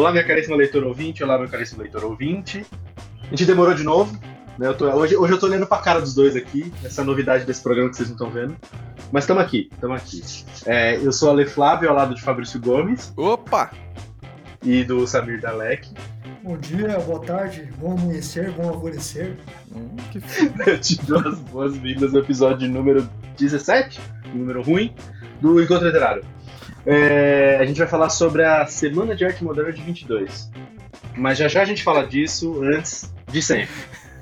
Olá, minha caríssima leitor ouvinte, olá, meu caríssimo leitor ouvinte. A gente demorou de novo, né? Eu tô, hoje, hoje eu tô olhando pra cara dos dois aqui, essa novidade desse programa que vocês não estão vendo. Mas estamos aqui, estamos aqui. É, eu sou a Ale Flávio, ao lado de Fabrício Gomes. Opa! E do Samir Dalek. Bom dia, boa tarde, bom amanhecer, bom alvorecer. Hum, que Eu te dou as boas-vindas no episódio número 17, número ruim, do Encontro Literário. É, a gente vai falar sobre a Semana de Arte Moderna de 22. Mas já já a gente fala disso antes de sempre.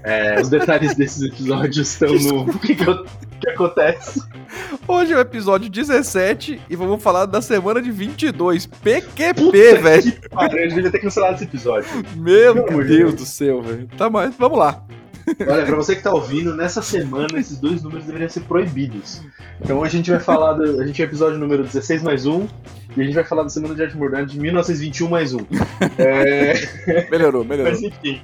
É, os detalhes desses episódios estão no o que, que, eu- que acontece. Hoje é o episódio 17 e vamos falar da semana de 22. PQP, Puta velho. que pariu, eu devia ter cancelado esse episódio. Meu de Deus Deus. do céu, velho. Tá, mas vamos lá. Olha, pra você que tá ouvindo, nessa semana esses dois números deveriam ser proibidos. Então hoje a gente vai falar do. A gente é episódio número 16 mais um. E a gente vai falar da Semana de Arte Moderna de 1921 mais um. É, Melhorou, melhorou. mas enfim.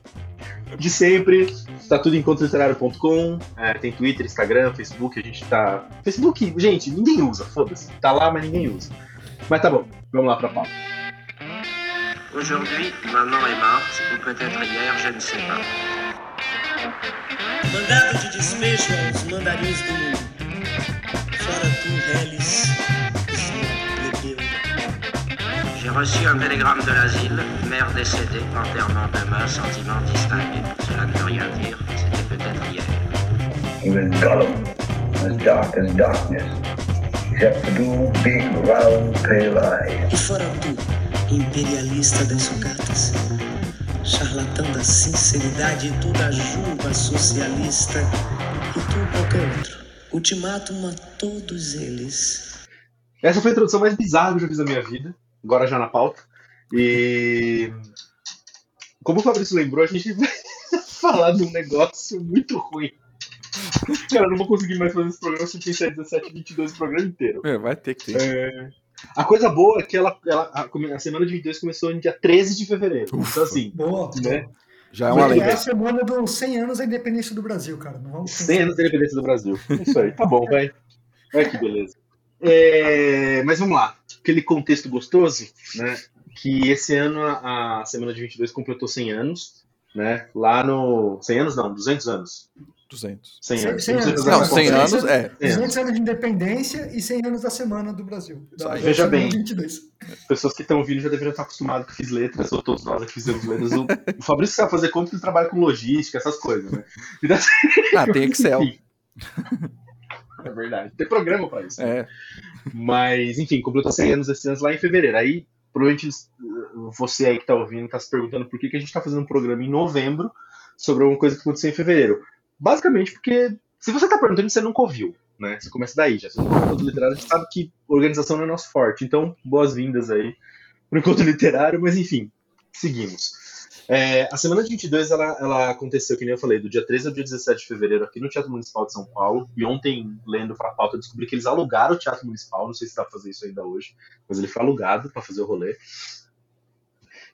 De sempre, tá tudo em encontroliterário.com. É, tem Twitter, Instagram, Facebook. A gente tá. Facebook, gente, ninguém usa, foda-se. Tá lá, mas ninguém usa. Mas tá bom, vamos lá pra pauta. Aujourd'hui, maman est morte, ou peut-être hier, je ne sais pas. Mandado de despejo aos mandarins do mundo. Fora tu, Reles. J'ai reçu un télégramme de l'asile, mère décédée, enterrement demain, sentiment distingué. Cela ne veut rien dire, c'était peut-être hier. He was Gollum, as dark as darkness, except for two big, round, pale eyes. E fora tu, imperialista das sucatas. Charlatão da sinceridade e tu da juba socialista. E tu qualquer outro. Ultimátum a todos eles. Essa foi a introdução mais bizarra que eu já fiz na minha vida, agora já na pauta. E. Como o Fabrício lembrou, a gente vai falar de um negócio muito ruim. Cara, eu não vou conseguir mais fazer esse programa se eu pensar 17, 22 o programa inteiro. É, vai ter que ter. É, A coisa boa é que ela, ela- a, a semana de 22 começou no dia 13 de fevereiro. Então, assim, Boa. né? Já é uma lei. é a semana dos 100 anos da independência do Brasil, cara. Não vamos 100 anos da independência do Brasil. Isso aí, tá bom, vai. Vai que beleza. É, mas vamos lá. Aquele contexto gostoso, né? Que esse ano a, a semana de 22 completou 100 anos, né? Lá no. 100 anos não, 200 anos. 200. 100 100 anos. 100 anos. Não, da 100 Conferência. anos é. 200 anos de independência e 100 anos da semana do Brasil. Da, Veja bem. de 22. Pessoas que estão ouvindo já deveriam estar acostumadas que eu fiz letras, ou todos nós aqui fizemos letras. O, o Fabrício sabe fazer conta que ele trabalha com logística, essas coisas, né? Ah, tem Excel. É verdade. Tem programa pra isso. É. Mas, enfim, completou 100 anos esse ano lá em fevereiro. Aí, provavelmente, você aí que tá ouvindo tá se perguntando por que, que a gente tá fazendo um programa em novembro sobre alguma coisa que aconteceu em fevereiro. Basicamente porque, se você tá perguntando, você nunca ouviu, né? Você começa daí já. Se você ouviu encontro literário, a gente sabe que organização não é nosso forte. Então, boas-vindas aí pro encontro literário. Mas, enfim, seguimos. É, a semana de 22 ela, ela aconteceu, que nem eu falei, do dia 13 ao dia 17 de fevereiro aqui no Teatro Municipal de São Paulo. E ontem, lendo pra pauta, eu descobri que eles alugaram o Teatro Municipal. Não sei se dá pra fazer isso ainda hoje, mas ele foi alugado pra fazer o rolê.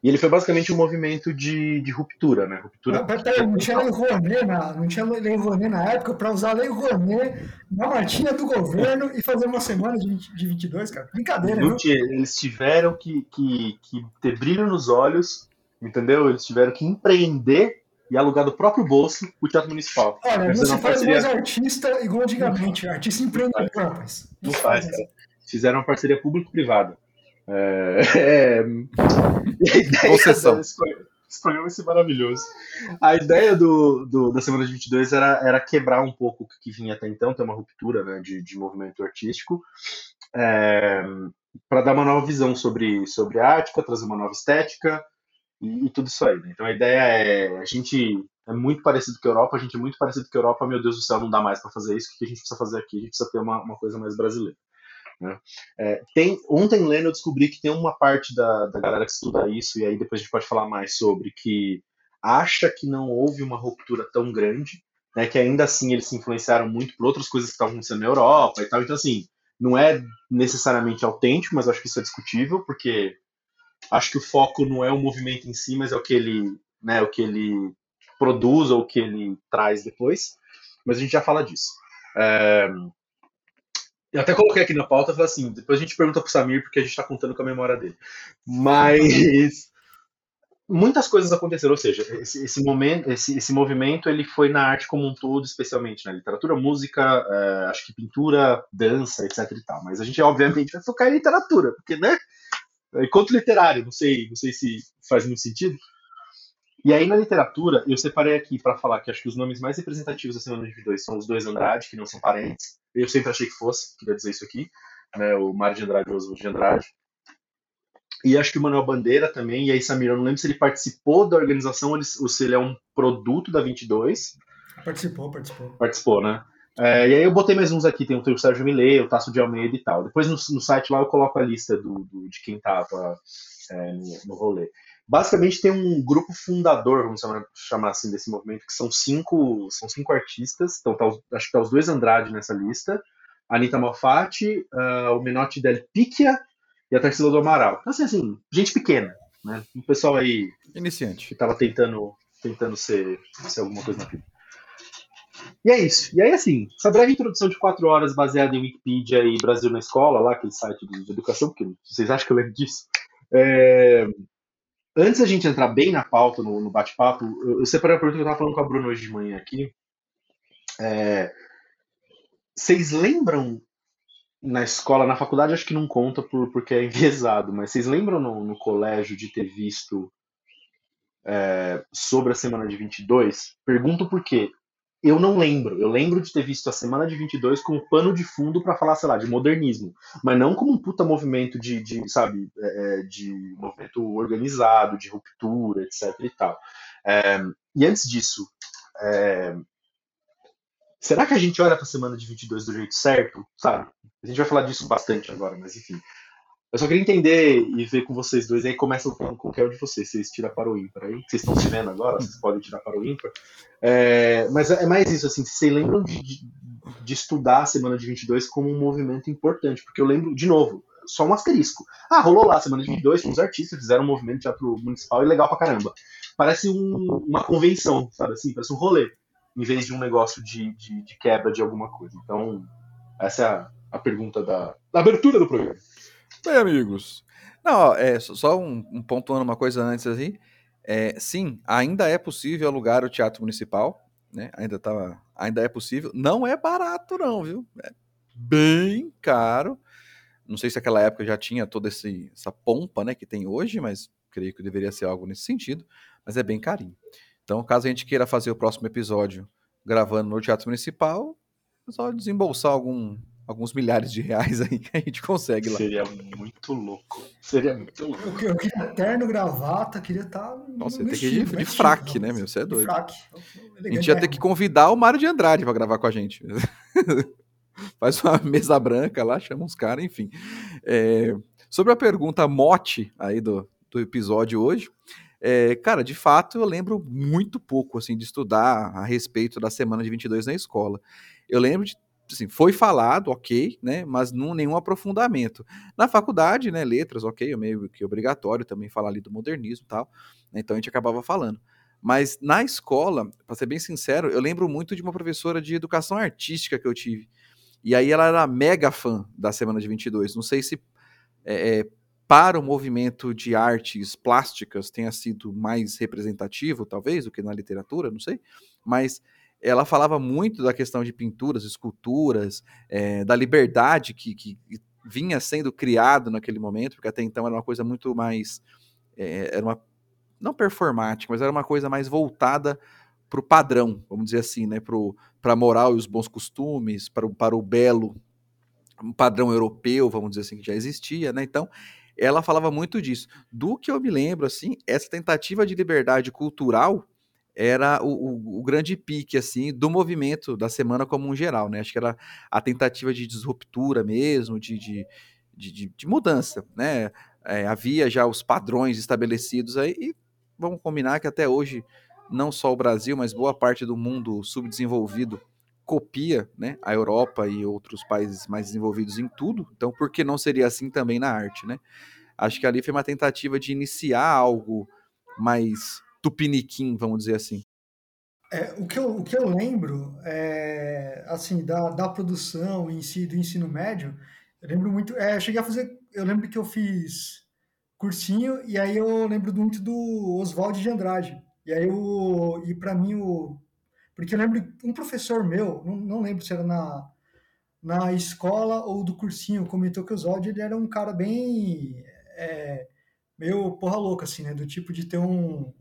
E ele foi basicamente um movimento de, de ruptura, né? Ruptura. Não, pera- não tinha lei Rouanet na, não tinha lei Rouanet na época pra usar a lei Rouanet na martinha do governo e fazer uma semana de, 20, de 22, cara. Brincadeira, viu? tinha- eles tiveram que, que, que ter brilho nos olhos, entendeu? Eles tiveram que empreender e alugar do próprio bolso o Teatro Municipal. Olha, não Fizeram se faz parceria- mais artista igual antigamente. Artista empreendedor, rapaz. Não faz, cara. Fizeram uma parceria público-privada. É... é, Concessão. Esse programa vai ser maravilhoso. A ideia do, do- da Semana de 22 era, era quebrar um pouco o que vinha até então, ter uma ruptura né, de, de movimento artístico, para dar uma nova visão sobre, sobre a arte, para trazer uma nova estética e, e tudo isso aí. né? Então a ideia é: a gente é muito parecido com a Europa, a gente é muito parecido com a Europa, meu Deus do céu, não dá mais para fazer isso, o que a gente precisa fazer aqui? A gente precisa ter uma, uma coisa mais brasileira. Né? É, tem, ontem lendo eu descobri que tem uma parte da, da galera que estuda isso, e aí depois a gente pode falar mais sobre, que acha que não houve uma ruptura tão grande, né, que ainda assim eles se influenciaram muito por outras coisas que estavam acontecendo na Europa e tal. Então, assim, não é necessariamente autêntico, mas acho que isso é discutível, porque acho que o foco não é o movimento em si, mas é o que ele, né, o que ele produz ou o que ele traz depois. Mas a gente já fala disso. É, Eu até coloquei aqui na pauta, falei assim, depois a gente pergunta pro Samir, porque a gente tá contando com a memória dele. Mas muitas coisas aconteceram, ou seja, esse, esse momento, esse, esse, movimento, ele foi na arte como um todo, especialmente na literatura, música, é, acho que pintura, dança, etc e tal. Mas a gente, obviamente, vai focar em literatura, porque, né? É conto literário, não sei, não sei se faz muito sentido. E aí na literatura, eu separei aqui para falar que acho que os nomes mais representativos da semana de dois são os dois Andrade, que não são parentes. Eu sempre achei que fosse, queria dizer isso aqui, né? O Mário de Andrade e o Oswald de Andrade. E acho que o Manuel Bandeira também, e aí Samir, eu não lembro se ele participou da organização ou se ele é um produto da 22. Participou, participou. Participou, né? É, e aí eu botei mais uns aqui, tem o Sérgio Millet, o Tasso de Almeida e tal. Depois no, no site lá eu coloco a lista do, do de quem tava é, no, no rolê. Basicamente tem um grupo fundador, vamos chamar, assim, desse movimento, que são cinco, são cinco artistas. Então tá, acho que tá os dois Andrade nessa lista. Anitta Malfatti, uh, o Menotti Del Picchia e a Tarsila do Amaral. Então, assim, assim, gente pequena, né? Um pessoal aí. Iniciante. Que tava tentando, tentando ser, ser alguma coisa na vida. E é isso. E aí, assim, essa breve introdução de quatro horas baseada em Wikipedia e Brasil na Escola, lá, aquele site de, educação, porque vocês acham que eu lembro disso? É... Antes da gente entrar bem na pauta, no, no bate-papo, eu, eu separei a pergunta que eu estava falando com a Bruna hoje de manhã aqui. É... Vocês lembram na escola, na faculdade acho que não conta por, porque é enviesado, mas vocês lembram no, no colégio de ter visto é, sobre a semana de 22? Pergunto por quê. Eu não lembro. Eu lembro de ter visto a semana de 22 como pano de fundo para falar, sei lá, de modernismo, mas não como um puta movimento de, de sabe, é, de movimento organizado, de ruptura, etc e tal. É, e antes disso, é, será que a gente olha para a semana de 22 do jeito certo, sabe? A gente vai falar disso bastante agora, mas enfim. Eu só queria entender e ver com vocês dois. Aí começa com qualquer um de vocês. Vocês tiram para o ímpar aí. Vocês estão se vendo agora, vocês podem tirar para o ímpar. É, mas é mais isso, assim. Vocês lembram de, de, estudar a semana de 22 como um movimento importante? Porque eu lembro, de novo, só um asterisco. Ah, rolou lá a semana de 22, uns artistas fizeram um movimento de teatro municipal e legal pra caramba. Parece um, uma convenção, sabe assim? Parece um rolê, em vez de um negócio de, de, de quebra de alguma coisa. Então, essa é a, a pergunta da, da abertura do programa. Bem, amigos. Não, é só um, um pontuando uma coisa antes assim. É, sim, ainda é possível alugar o teatro municipal, né? Ainda tá, ainda é possível. Não é barato não, viu? É bem caro. Não sei se aquela época já tinha toda esse, essa pompa, né, que tem hoje, mas creio que deveria ser algo nesse sentido. Mas é bem carinho. Então, caso a gente queira fazer o próximo episódio gravando no Teatro Municipal, é só desembolsar algum, alguns milhares de reais aí que a gente consegue lá. Seria muito louco. Seria muito louco. Eu, eu queria terno, gravata, queria estar. Tá Nossa, você tem que ir de, de fraque, né, meu? Você é doido. Fraque. A gente ia ter que convidar o Mário de Andrade para gravar com a gente. Faz uma mesa branca lá, chama uns caras, enfim. É, sobre a pergunta mote aí do, do episódio hoje, é, cara, de fato eu lembro muito pouco assim de estudar a respeito da semana de 22 na escola. Eu lembro de assim, foi falado, ok, né, mas não nenhum aprofundamento. Na faculdade, né, letras, ok, é meio que obrigatório também falar ali do modernismo e tal, né, então a gente acabava falando. Mas na escola, para ser bem sincero, eu lembro muito de uma professora de educação artística que eu tive. E aí ela era mega fã da Semana de 22. Não sei se é, é, para o movimento de artes plásticas tenha sido mais representativo, talvez, do que na literatura, não sei. Mas ela falava muito da questão de pinturas, esculturas, é, da liberdade que, que, vinha sendo criado naquele momento, porque até então era uma coisa muito mais. É, era uma. Não performática, mas era uma coisa mais voltada para o padrão, vamos dizer assim, né? Para a moral e os bons costumes, para o, para o belo, um padrão europeu, vamos dizer assim, que já existia, né? Então, ela falava muito disso. Do que eu me lembro, assim, essa tentativa de liberdade cultural era o, o, o, grande pique assim do movimento da semana como um geral, né? Acho que era a tentativa de disruptura mesmo, de, de, de, de mudança, né? É, havia já os padrões estabelecidos aí e vamos combinar que até hoje não só o Brasil, mas boa parte do mundo subdesenvolvido copia, né, a Europa e outros países mais desenvolvidos em tudo. Então, por que não seria assim também na arte, né? Acho que ali foi uma tentativa de iniciar algo mais tupiniquim, vamos dizer assim. É, o, que eu, o que eu lembro é, assim, da, da produção em si, do ensino médio, eu lembro muito. É, eu cheguei a fazer. Eu lembro que eu fiz cursinho, e aí eu lembro muito do Oswald de Andrade. E aí eu, e para mim o porque eu lembro um professor meu, não, não lembro se era na, na escola ou do cursinho, comentou que o Oswald ele era um cara bem é, meio porra louca assim, né, do tipo de ter um,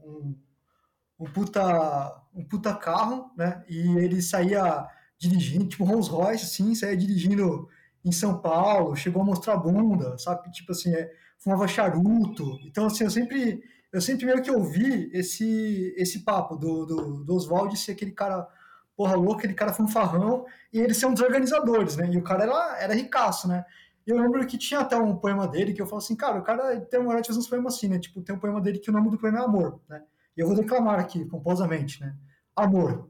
um puta um puta carro, né? E ele saía dirigindo, tipo Rolls Royce, assim, saía dirigindo em São Paulo, chegou a mostrar bunda, sabe? Tipo assim, é, fumava charuto. Então, assim, eu sempre, eu sempre meio que ouvi esse, esse papo do, do, do Oswald ser aquele cara porra louca, aquele cara fanfarrão, e ele ser um dos organizadores, né? E o cara era, era ricaço, né? E eu lembro que tinha até um poema dele que eu falo assim, cara, o cara tem uma hora de fazer uns poemas assim, né? Tipo, tem um poema dele que o nome do poema é Amor, né? E eu vou declamar aqui, pomposamente, né? Amor,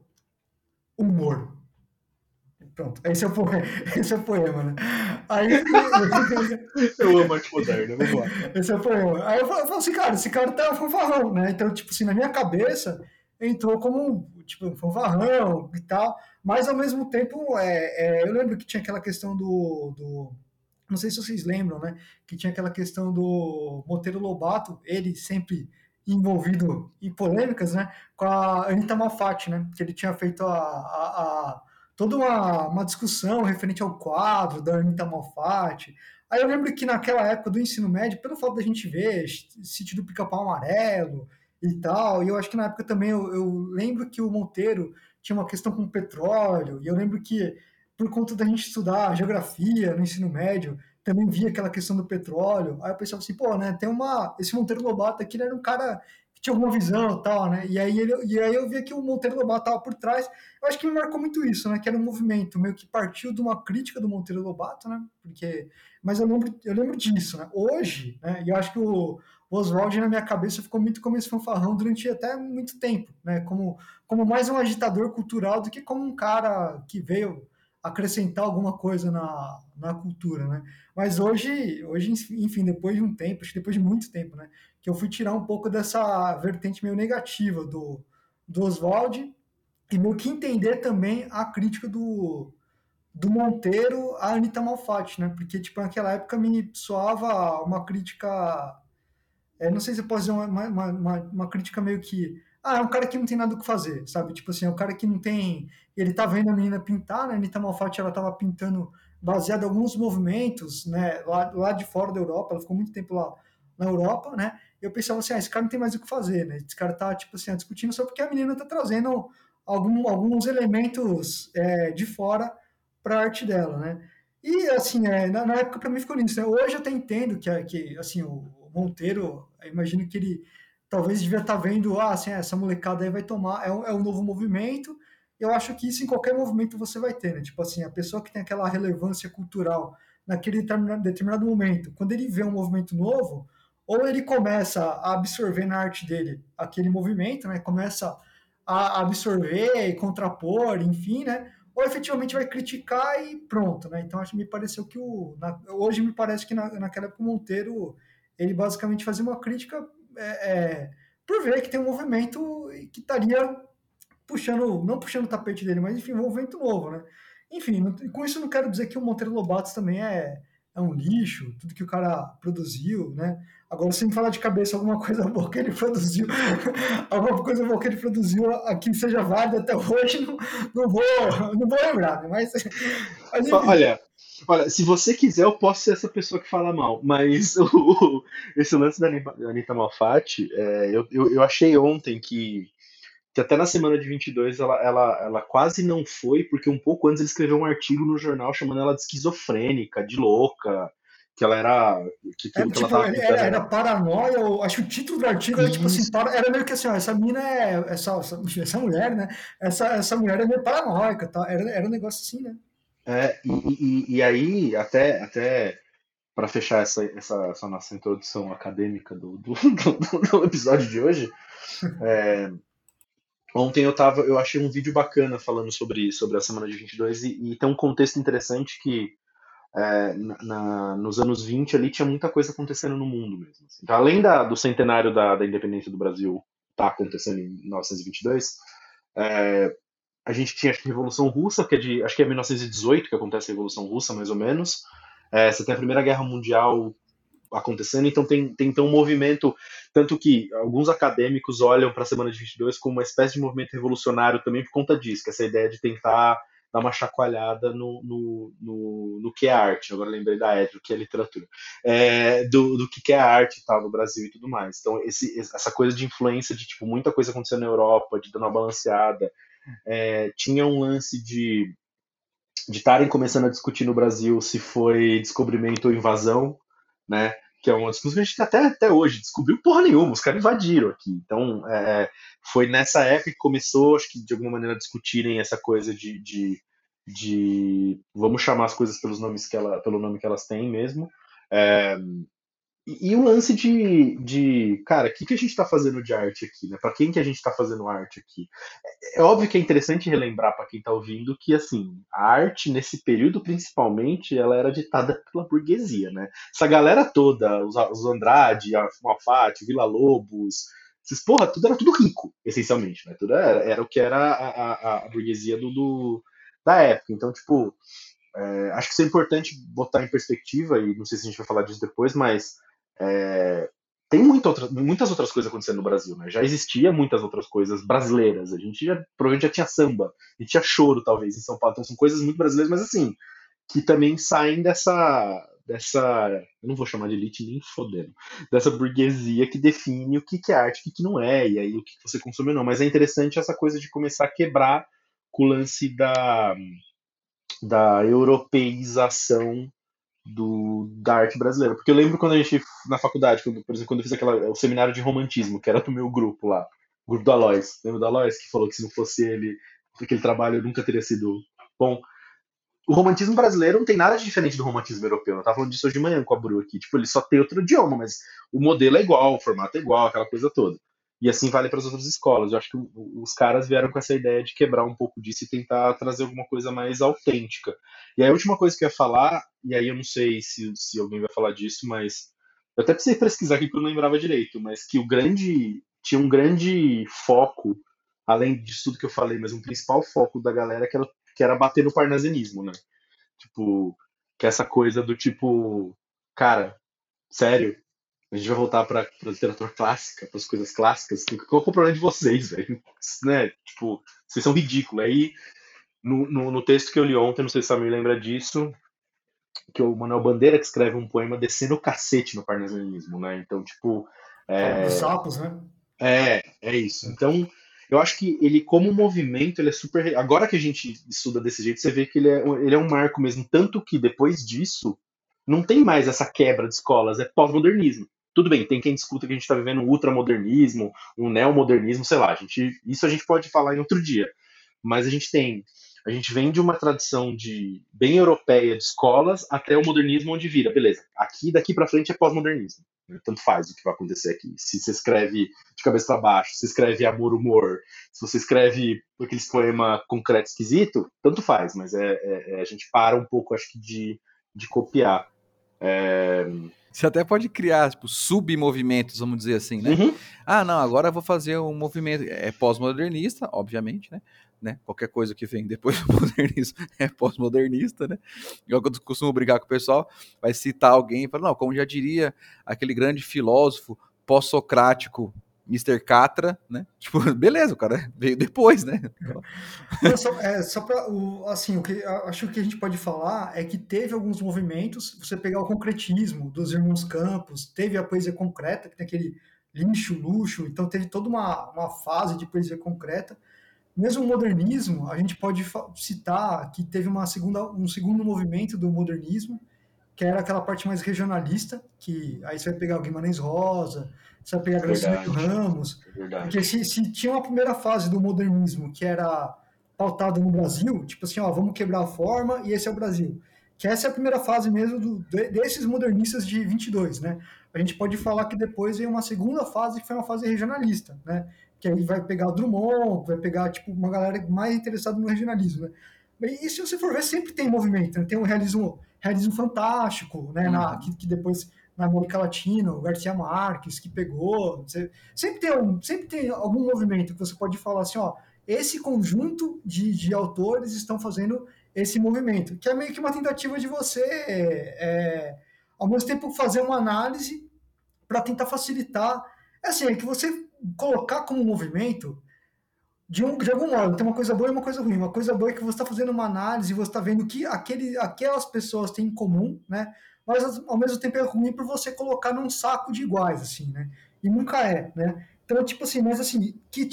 humor, Pronto, esse é o poema, esse é o poema né? Aí, eu amo arte moderna, vamos lá. Esse é o poema. Aí eu falo, assim, cara, esse cara tá fanfarrão, né? Então, tipo assim, na minha cabeça, entrou como, tipo, um fanfarrão e tal, mas ao mesmo tempo, é, é, eu lembro que tinha aquela questão do, do não sei se vocês lembram, né? Que tinha aquela questão do Monteiro Lobato, ele sempre envolvido em polêmicas, né? Com a Anitta Malfatti, né? Que ele tinha feito a, a, a toda uma, uma discussão referente ao quadro da Anitta Malfatti. Aí eu lembro que naquela época do ensino médio, pelo fato da gente ver sítio do pica-pau amarelo e tal, e eu acho que na época também eu, eu lembro que o Monteiro tinha uma questão com o petróleo, e eu lembro que por conta da gente estudar geografia no ensino médio, também via aquela questão do petróleo. Aí eu pensava assim, pô, né, tem uma. Esse Monteiro Lobato aqui ele era um cara tinha alguma visão e tal, né? E aí, ele, e aí eu via que o Monteiro Lobato estava por trás. Eu acho que me marcou muito isso, né? Que era um movimento meio que partiu de uma crítica do Monteiro Lobato, né? Porque, mas eu lembro, eu lembro disso, né? Hoje, né? E eu acho que o, o Oswald na minha cabeça ficou muito como esse fanfarrão durante até muito tempo, né? Como, como mais um agitador cultural do que como um cara que veio acrescentar alguma coisa na, na cultura, né? Mas hoje, hoje, enfim, depois de um tempo, acho que depois de muito tempo, né? que eu fui tirar um pouco dessa vertente meio negativa do, do Oswald e meio que entender também a crítica do, do Monteiro à Anitta Malfatti, né? Porque, tipo, naquela época me soava uma crítica... É, não sei se eu posso dizer uma, uma, uma, uma, crítica meio que... Ah, é um cara que não tem nada o que fazer, sabe? Tipo assim, é um cara que não tem... Ele tá vendo a menina pintar, né? A Anitta Malfatti, ela tava pintando baseado em alguns movimentos, né? Lá, lá de fora da Europa, ela ficou muito tempo lá na Europa, né? eu pensava assim, ah, esse cara não tem mais o que fazer, né? Esse cara tá, tipo assim, discutindo só porque a menina tá trazendo algum, alguns elementos é, de fora para a arte dela, né? E, assim, é, na, na época para mim ficou nisso, né? Hoje eu até entendo que, que assim, o Monteiro, imagino que ele talvez devia estar tá vendo, ah, assim, essa molecada aí vai tomar, é um, é um novo movimento, eu acho que isso em qualquer movimento você vai ter, né? Tipo assim, a pessoa que tem aquela relevância cultural naquele determinado momento, quando ele vê um movimento novo, ou ele começa a absorver na arte dele aquele movimento, né? Começa a absorver e contrapor, enfim, né? Ou efetivamente vai criticar e pronto, né? Então acho que me pareceu que o na, hoje me parece que na, naquela época o Monteiro ele basicamente fazia uma crítica é, é, por ver que tem um movimento que estaria puxando, não puxando o tapete dele, mas enfim, um movimento novo, né? Enfim, com isso não quero dizer que o Monteiro Lobato também é, é um lixo, tudo que o cara produziu, né? Agora, se me falar de cabeça alguma coisa boa que ele produziu, alguma coisa boa que ele produziu aqui seja válida até hoje, não, não, vou, não vou lembrar, né? mas, mas Olha, olha, se você quiser, eu posso ser essa pessoa que fala mal, mas o, esse lance da Anitta Malfatti, é, eu, eu, eu achei ontem que que até na semana de 22 ela, ela, ela quase não foi, porque um pouco antes ele escreveu um artigo no jornal chamando ela de esquizofrênica, de louca, que ela era. Que, é, tipo, ela era, era, paranoia, eu acho que o título do artigo era tipo assim, para, era meio que assim, ó, essa mina é. Essa, essa, essa, mulher, né? Essa, essa mulher é meio paranoica, tá? Era, era um negócio assim, né? É, e, e, e aí, até, até para fechar essa, essa, essa, nossa introdução acadêmica do, do, do, do episódio de hoje, é, ontem eu tava, eu achei um vídeo bacana falando sobre, sobre a semana de 22 e, e tem um contexto interessante que é, na, nos anos 20 ali tinha muita coisa acontecendo no mundo mesmo. Assim. Então, além da, do centenário da, da independência do Brasil tá acontecendo em 1922, é, a gente tinha a Revolução Russa, que é de, acho que é 1918 que acontece a Revolução Russa, mais ou menos. É, você tem a Primeira Guerra Mundial acontecendo, então tem, tem então um movimento, tanto que alguns acadêmicos olham para a Semana de 22 como uma espécie de movimento revolucionário também por conta disso, que é essa ideia de tentar dar uma chacoalhada no, no, no, no que é arte. Agora lembrei da Ed, do que é literatura. É, do, do que é arte tal no Brasil e tudo mais. Então, esse, essa coisa de influência de tipo, muita coisa acontecendo na Europa, de dando uma balanceada. É, tinha um lance de de estarem começando a discutir no Brasil se foi descobrimento ou invasão, né? Que é uma discussão que a gente até, até hoje descobriu porra nenhuma, os caras invadiram aqui. Então, é, foi nessa época que começou, acho que de alguma maneira, discutirem essa coisa de, de, de vamos chamar as coisas pelos nomes que ela, pelo nome que elas têm mesmo. É, e, o lance de, de cara, o que, que a gente está fazendo de arte aqui, né? Para quem que a gente está fazendo arte aqui? É, é, óbvio que é interessante relembrar para quem está ouvindo que, assim, a arte nesse período, principalmente, ela era ditada pela burguesia, né? Essa galera toda, os, os Andrade, a Malfatti, Vila Lobos, esses porra, tudo era tudo rico, essencialmente, né? Tudo era, era o que era a, a, a burguesia do, do, da época. Então, tipo, é, acho que isso é importante botar em perspectiva, e não sei se a gente vai falar disso depois, mas é, tem outra, muitas outras coisas acontecendo no Brasil, né? Já existia muitas outras coisas brasileiras. A gente já provavelmente já tinha samba, a gente tinha choro, talvez, em São Paulo. Então são coisas muito brasileiras, mas assim, que também saem dessa. dessa. Eu não vou chamar de elite nem fodendo. Dessa burguesia que define o que, é arte e o que, não é, e aí o que você consome não. Mas é interessante essa coisa de começar a quebrar com o lance da, da europeização do, da arte brasileira. Porque eu lembro quando a gente, na faculdade, quando, por exemplo, quando eu fiz aquela, o seminário de romantismo, que era do meu grupo lá, o grupo do Alois. Lembra do Alois, que falou que se não fosse ele, aquele trabalho nunca teria sido bom. O romantismo brasileiro não tem nada de diferente do romantismo europeu. Eu tava falando disso hoje de manhã com a Bru aqui. Tipo, ele só tem outro idioma, mas o modelo é igual, o formato é igual, aquela coisa toda. E assim vale para as outras escolas. Eu acho que os caras vieram com essa ideia de quebrar um pouco disso e tentar trazer alguma coisa mais autêntica. E a última coisa que eu ia falar, e aí eu não sei se, se alguém vai falar disso, mas eu até precisei pesquisar aqui porque eu não lembrava direito, mas que o grande. tinha um grande foco, além disso tudo que eu falei, mas um principal foco da galera que era, que era bater no parnasianismo, né? Tipo, que é essa coisa do tipo, cara, sério, a gente vai voltar para a literatura clássica, para as coisas clássicas. Qual é o problema de vocês, velho? Né? Tipo, vocês são ridículos. Aí, no, no, no, texto que eu li ontem, não sei se você me lembra disso, que o Manuel Bandeira que escreve um poema descendo o cacete no parnasianismo, né? Então, tipo. É... Os sapos, né? É, é isso. Então, eu acho que ele, como movimento, ele é super. Agora que a gente estuda desse jeito, você vê que ele é, ele é um marco mesmo. Tanto que depois disso, não tem mais essa quebra de escolas, é pós-modernismo. Tudo bem, tem quem discuta que a gente está vivendo um ultramodernismo, um neomodernismo, sei lá. A gente, isso a gente pode falar em outro dia. Mas a gente tem. A gente vem de uma tradição de bem europeia de escolas até o modernismo onde vira, beleza. Aqui daqui para frente é pós-modernismo. Tanto faz o que vai acontecer aqui. Se você escreve de cabeça para baixo, se escreve amor humor, se você escreve aquele poema concreto esquisito, tanto faz. Mas é, é, é, a gente para um pouco, acho que de, de copiar. É, você até pode criar tipo, submovimentos, vamos dizer assim, né? Uhum. Ah, não, agora eu vou fazer um movimento. É pós-modernista, obviamente, né? né? Qualquer coisa que vem depois do modernismo é pós-modernista, né? Eu costumo brigar com o pessoal, vai citar alguém e falar, não, como já diria aquele grande filósofo pós-socrático Mr. Catra, né? Tipo, beleza, o cara veio depois, né? Só, é, só para assim, o que acho que a gente pode falar é que teve alguns movimentos, você pegar o concretismo dos irmãos Campos, teve a poesia concreta, que tem aquele lixo, luxo, então teve toda uma, uma fase de poesia concreta. Mesmo o modernismo, a gente pode citar que teve uma segunda, um segundo movimento do modernismo, que era aquela parte mais regionalista, que aí você vai pegar o Guimarães Rosa, você vai pegar Graciliano Ramos, Verdade. porque se, se, tinha uma primeira fase do modernismo que era pautada no Brasil, tipo assim, ó, vamos quebrar a forma e esse é o Brasil. Que essa é a primeira fase mesmo do, desses modernistas de 22, né? A gente pode falar que depois vem uma segunda fase que foi uma fase regionalista, né? Que aí vai pegar o Drummond, vai pegar tipo uma galera mais interessada no regionalismo, né? E se você for ver, sempre tem movimento, né? tem um realismo, realismo fantástico, né? Uhum. Na, que, que depois na América Latina, o Garcia Marques que pegou. Você, sempre, tem um, sempre tem algum movimento que você pode falar assim, ó, esse conjunto de, de autores estão fazendo esse movimento, que é meio que uma tentativa de você é, ao mesmo tempo fazer uma análise para tentar facilitar. É assim, é que você colocar como movimento de, um, de algum modo, tem uma coisa boa e uma coisa ruim. Uma coisa boa é que você está fazendo uma análise, você está vendo que aquele, aquelas pessoas têm em comum, né? Mas ao mesmo tempo é ruim por você colocar num saco de iguais, assim, né? E nunca é, né? Então, tipo assim, mas assim, que,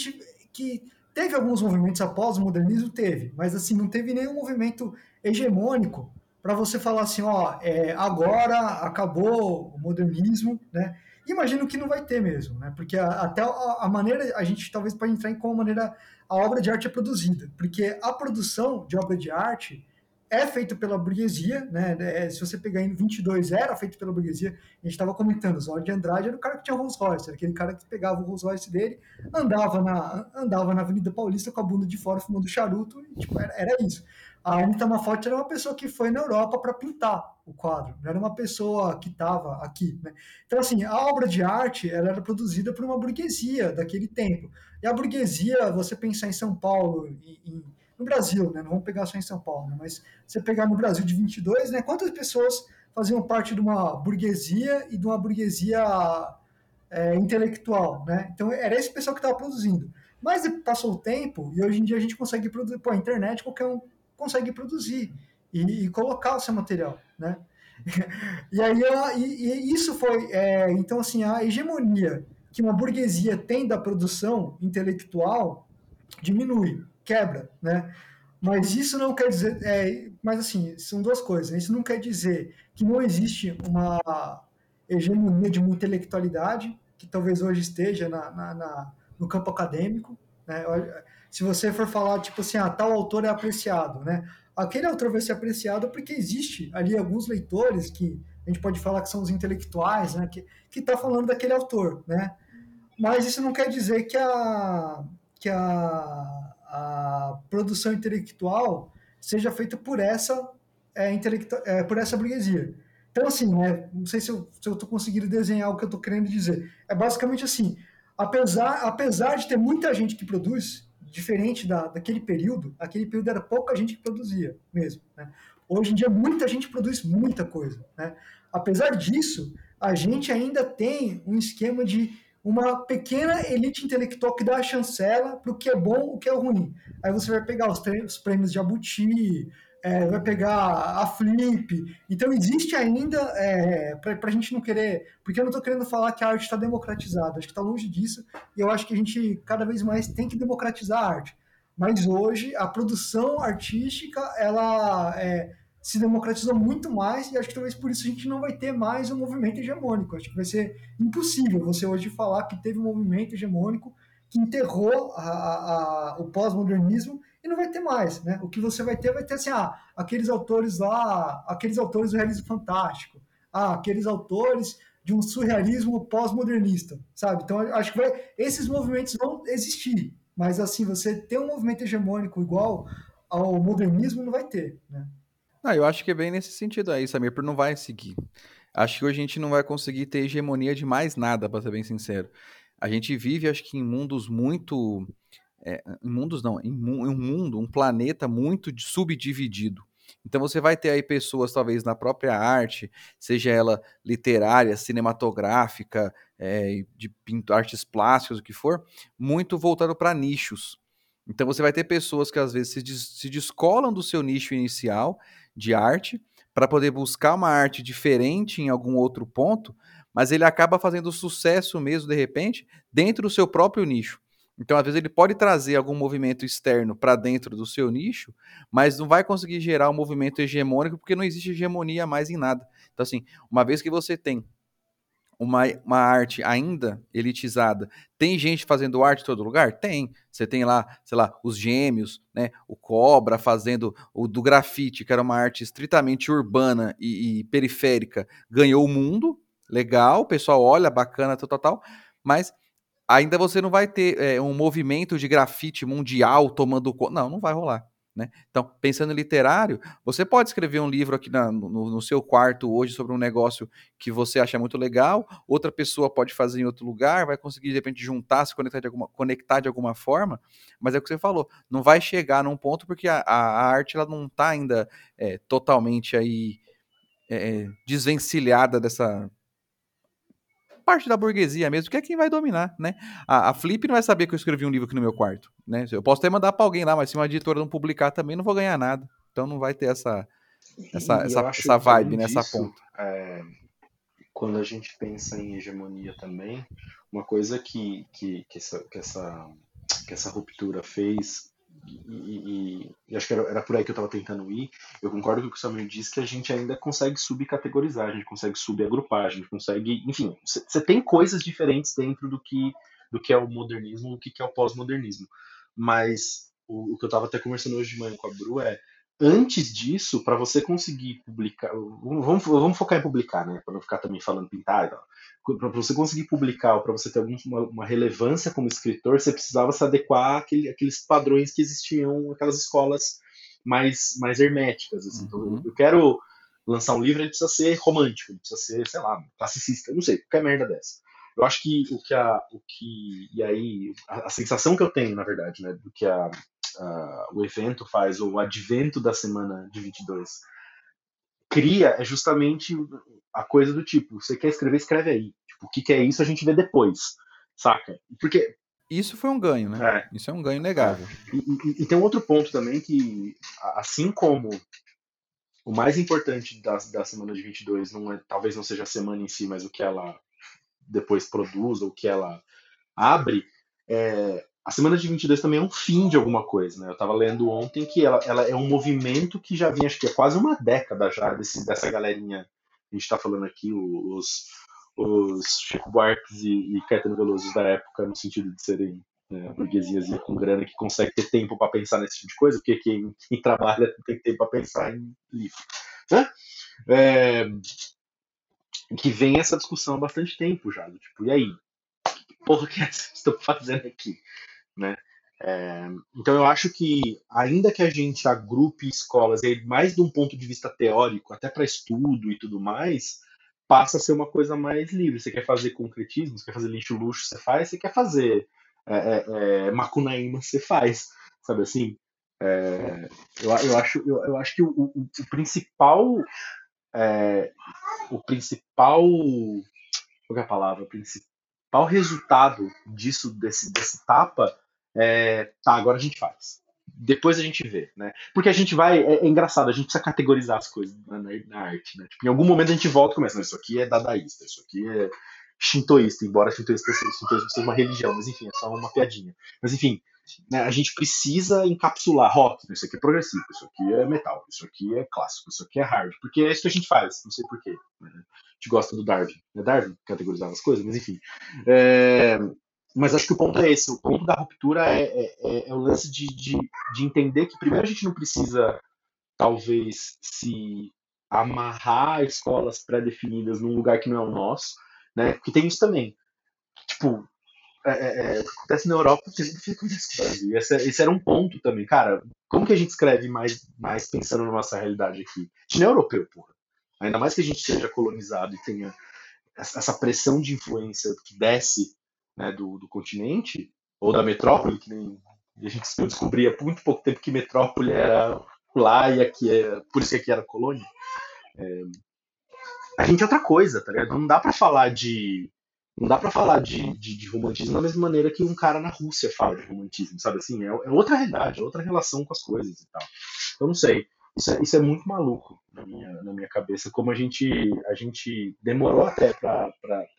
que teve alguns movimentos após o modernismo, teve, mas assim, não teve nenhum movimento hegemônico para você falar assim, ó, é, agora acabou o modernismo, né? Imagino que não vai ter mesmo, né? Porque a, até a, a, maneira, a gente talvez pode entrar em como a maneira a obra de arte é produzida, porque a produção de obra de arte é feito pela burguesia, né? É, se você pegar em 22, era feito pela burguesia. A gente estava comentando, Zóio de Andrade era o cara que tinha Rolls Royce, era aquele cara que pegava o Rolls Royce dele, andava na, andava na Avenida Paulista com a bunda de fora fumando charuto, e, tipo, era, era isso. A Anita Mafotti era uma pessoa que foi na Europa para pintar o quadro, não era uma pessoa que estava aqui. Né? Então, assim, a obra de arte ela era produzida por uma burguesia daquele tempo. E a burguesia, você pensar em São Paulo, em, em no Brasil, né? Não vamos pegar só em São Paulo, né? Mas você pegar no Brasil de 22, né? Quantas pessoas faziam parte de uma burguesia e de uma burguesia é, intelectual, né? Então era esse pessoal que estava produzindo. Mas passou o tempo e hoje em dia a gente consegue produzir, pô, a internet qualquer um consegue produzir e, e colocar o seu material, né? e aí e, e isso foi, é, então assim, a hegemonia que uma burguesia tem da produção intelectual diminui quebra, né? Mas isso não quer dizer, é, mas assim, são duas coisas. Né? Isso não quer dizer que não existe uma hegemonia de uma intelectualidade que talvez hoje esteja na, na, na, no campo acadêmico. Né? Se você for falar, tipo assim, ah, tal autor é apreciado, né? Aquele autor vai ser apreciado porque existe ali alguns leitores que a gente pode falar que são os intelectuais, né? Que está falando daquele autor, né? Mas isso não quer dizer que a que a a produção intelectual seja feita por essa é, é, por essa burguesia. Então, assim, né, não sei se eu estou conseguindo desenhar o que eu estou querendo dizer. É basicamente assim, apesar, apesar de ter muita gente que produz, diferente da, daquele período, aquele período era pouca gente que produzia mesmo. Né? Hoje em dia, muita gente produz muita coisa. Né? Apesar disso, a gente ainda tem um esquema de uma pequena elite intelectual que dá a chancela para o que é bom, o que é ruim. Aí você vai pegar os, os prêmios de Abuti, é, vai pegar a Flip. Então existe ainda, é, para a gente não querer, porque eu não estou querendo falar que a arte está democratizada, acho que está longe disso, e eu acho que a gente cada vez mais tem que democratizar a arte. Mas hoje a produção artística, ela é, se democratizou muito mais e acho que talvez por isso a gente não vai ter mais um movimento hegemônico. Acho que vai ser impossível você hoje falar que teve um movimento hegemônico que enterrou a, a, a, o pós-modernismo e não vai ter mais, né? O que você vai ter vai ter assim, ah, aqueles autores lá, aqueles autores do realismo fantástico, ah, aqueles autores de um surrealismo pós-modernista, sabe? Então acho que vai, esses movimentos vão existir, mas assim você ter um movimento hegemônico igual ao modernismo não vai ter, né? Ah, eu acho que é bem nesse sentido aí, Samir, por não vai seguir. Acho que a gente não vai conseguir ter hegemonia de mais nada, para ser bem sincero. A gente vive, acho que, em mundos muito. É, em mundos não, em, um mundo, um planeta muito subdividido. Então você vai ter aí pessoas, talvez, na própria arte, seja ela literária, cinematográfica, é, de pinto, artes plásticas, o que for, muito voltado para nichos. Então você vai ter pessoas que às vezes se, des se descolam do seu nicho inicial de arte para poder buscar uma arte diferente em algum outro ponto, mas ele acaba fazendo sucesso mesmo de repente dentro do seu próprio nicho. Então, às vezes, ele pode trazer algum movimento externo para dentro do seu nicho, mas não vai conseguir gerar um movimento hegemônico porque não existe hegemonia mais em nada. Então, assim, uma vez que você tem uma, uma arte ainda elitizada. Tem gente fazendo arte em todo lugar? Tem. Você tem lá, sei lá, os gêmeos, né? O Cobra fazendo o do grafite, que era uma arte estritamente urbana e, e periférica, ganhou o mundo. Legal, o pessoal olha, bacana, tal, tal, tal. Mas ainda você não vai ter é, um movimento de grafite mundial tomando conta. Não, não vai rolar. Né? Então, pensando em literário, você pode escrever um livro aqui na, no, no, seu quarto hoje sobre um negócio que você acha muito legal, outra pessoa pode fazer em outro lugar, vai conseguir de repente juntar, se conectar de alguma, conectar de alguma forma, mas é o que você falou, não vai chegar num ponto porque a, a arte ela não está ainda é, totalmente aí é, desvencilhada dessa parte da burguesia mesmo, que é quem vai dominar, né? A, a, Flip não vai saber que eu escrevi um livro aqui no meu quarto, né? Eu posso até mandar para alguém lá, mas se uma editora não publicar também, não vou ganhar nada. Então não vai ter essa essa, essa, essa vibe nessa disso, ponta. É, quando a gente pensa em hegemonia também, uma coisa que, que, que, essa, que, essa, que essa ruptura fez e, e, e, acho que era, era, por aí que eu estava tentando ir. Eu concordo com o que o Samuel disse que a gente ainda consegue subcategorizar, a gente consegue subagrupar, a gente consegue, enfim, você tem coisas diferentes dentro do que do que é o modernismo, do que é o pós-modernismo. Mas o, o, que eu estava até conversando hoje de manhã com a Bru é antes disso, para você conseguir publicar, vamos, vamos focar em publicar, né, para não ficar também falando pintar e tal para você conseguir publicar ou para você ter alguma uma relevância como escritor, você precisava se adequar àquele, àqueles padrões que existiam, aquelas escolas mais, mais herméticas. Assim. Então, uhum. Então, eu quero lançar um livro, ele precisa ser romântico, ele precisa ser, sei lá, classicista, não sei, qualquer merda dessa. Eu acho que o que a, o que, e aí, a, a sensação que eu tenho, na verdade, né, do que a, a, o evento faz, ou o advento da semana de 22, cria é justamente a coisa do tipo, você quer escrever, escreve aí. Tipo, o que, que é isso a gente vê depois, saca? Porque isso foi um ganho, né? É. Isso é um ganho negável. E, e, e, tem um outro ponto também que, assim como o mais importante da, da semana de 22 não é, talvez não seja a semana em si, mas o que ela depois produz, ou o que ela abre, é, a semana de 22 também é um fim de alguma coisa, né? Eu estava lendo ontem que ela, ela, é um movimento que já vinha, acho que é quase uma década já, desse, dessa galerinha. A gente está falando aqui, os, os Chico Buarques e, e Caetano Veloso da época, no sentido de serem né, burguesias com grana que consegue ter tempo para pensar nesse tipo de coisa, porque quem, quem trabalha tem tempo para pensar em livro. Né? É, que vem essa discussão há bastante tempo já, tipo, e aí? Porra, que estou fazendo aqui? Né? É, então eu acho que ainda que a gente agrupe escolas aí mais de um ponto de vista teórico, até para estudo e tudo mais, passa a ser uma coisa mais livre. Você quer fazer concretismo, você quer fazer lixo luxo, você faz. Você quer fazer é, é, é macunaíma, você faz, sabe assim? É, eu, eu, acho, eu, eu, acho que o, o, o principal é, o principal qual é a palavra? O principal resultado disso, desse, desse tapa, é, tá, agora a gente faz. Depois a gente vê, né? Porque a gente vai. É, é engraçado, a gente precisa categorizar as coisas na, na, arte, né? Tipo, em algum momento a gente volta e começa, não, isso aqui é dadaísta, isso aqui é shintoísta, embora shintoísta, shintoísta seja uma religião, mas enfim, é só uma piadinha. Mas enfim, né, a gente precisa encapsular rock, isso aqui é progressivo, isso aqui é metal, isso aqui é clássico, isso aqui é hard, porque é isso que a gente faz, não sei porquê. Né? A gente gosta do Darwin, é Darwin categorizar as coisas, mas enfim. É, mas acho que o ponto é esse. O ponto da ruptura é, é, é, é o lance de, de, de, entender que primeiro a gente não precisa, talvez, se amarrar escolas pré-definidas num lugar que não é o nosso, né? Porque tem isso também. Tipo, é, é, é o que acontece na Europa acontece no Brasil. Esse, esse, era um ponto também. Cara, como que a gente escreve mais, mais pensando na nossa realidade aqui? A gente não é europeu, porra. Ainda mais que a gente seja colonizado e tenha essa pressão de influência que desce né, do, do continente, ou da metrópole, que nem a gente descobria há muito pouco tempo que metrópole era lá e aqui é, por isso que aqui era colônia. É, a gente é outra coisa, tá ligado? Não dá para falar de não dá para falar de, de, de, romantismo da mesma maneira que um cara na Rússia fala de romantismo, sabe assim? É, é outra realidade, é outra relação com as coisas e tal. Eu não sei. Isso é, isso é muito maluco minha, na minha cabeça, como a gente, a gente demorou até para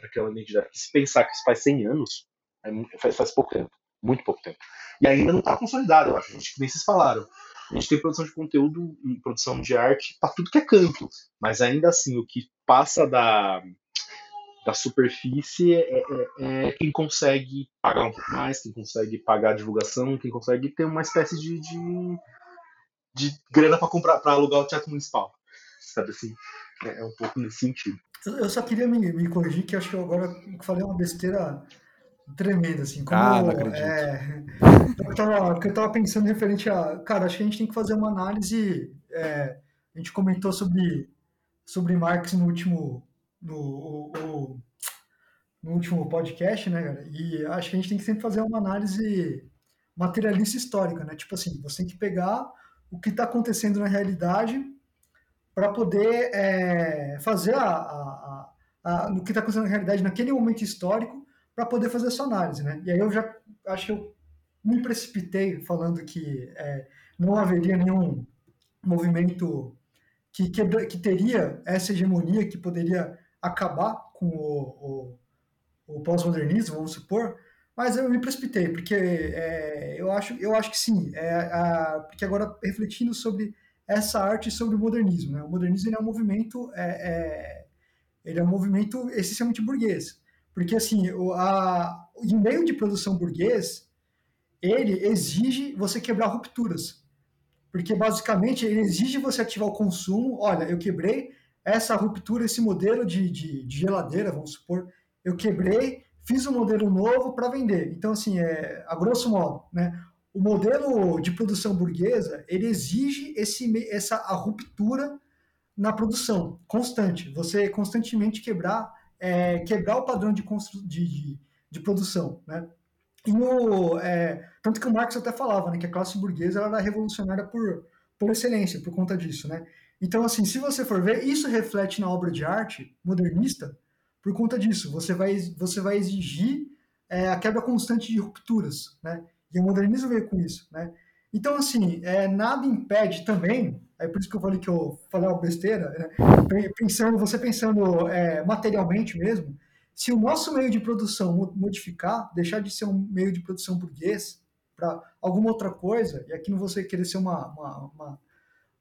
aquela identidade. Se pensar que isso faz 100 anos, é, faz, faz pouco tempo, muito pouco tempo. E ainda não está consolidado, eu acho. A gente, nem vocês falaram. A gente tem produção de conteúdo e produção de arte para tudo que é canto, mas ainda assim, o que passa da, da superfície é, é, é, quem consegue pagar um pouco mais, quem consegue pagar a divulgação, quem consegue ter uma espécie de, de de grana para comprar, para alugar o teatro municipal. Sabe assim? É, é, um pouco nesse sentido. Eu só queria me, me corrigir, que acho que eu agora falei uma besteira tremenda, assim. Como, ah, não acredito. É, eu, tava, eu tava pensando referente a. Cara, acho que a gente tem que fazer uma análise. É, a gente comentou sobre, sobre Marx no último. No, o, o, no último podcast, né, cara? E acho que a gente tem que sempre fazer uma análise materialista histórica, né? Tipo assim, você tem que pegar o que está acontecendo na realidade para poder é, fazer a, a, a, a, o que está acontecendo na realidade naquele momento histórico para poder fazer essa análise, né? E aí eu já acho que eu me precipitei falando que é, não haveria nenhum movimento que, quebra, que teria essa hegemonia que poderia acabar com o, o, o pós-modernismo, vamos supor, mas eu me precipitei, porque é, eu, acho, eu acho que sim, é, a, porque agora refletindo sobre essa arte sobre o modernismo, né? o modernismo é um movimento, é, é, ele é um movimento essencialmente burguês, porque assim, o, a, em meio de produção burguês, ele exige você quebrar rupturas, porque basicamente ele exige você ativar o consumo. Olha, eu quebrei essa ruptura, esse modelo de, de, de geladeira, vamos supor, eu quebrei, fiz um modelo novo para vender. Então, assim, é, a grosso modo, né? O modelo de produção burguesa, ele exige esse, essa a ruptura na produção constante. Você constantemente quebrar, é, quebrar o padrão de, de, de, de produção, né? E o, é, tanto que o Marx até falava né, que a classe burguesa era revolucionária por, por excelência, por conta disso. Né? Então, assim, se você for ver, isso reflete na obra de arte modernista por conta disso. Você vai, você vai exigir é, a quebra constante de rupturas. Né? E o modernismo veio com isso. Né? Então, assim, é, nada impede também, é por isso que eu falei que eu falei uma besteira, né? pensando, você pensando é, materialmente mesmo, se o nosso meio de produção modificar, deixar de ser um meio de produção burguês para alguma outra coisa, e aqui não você querer ser uma, uma, uma,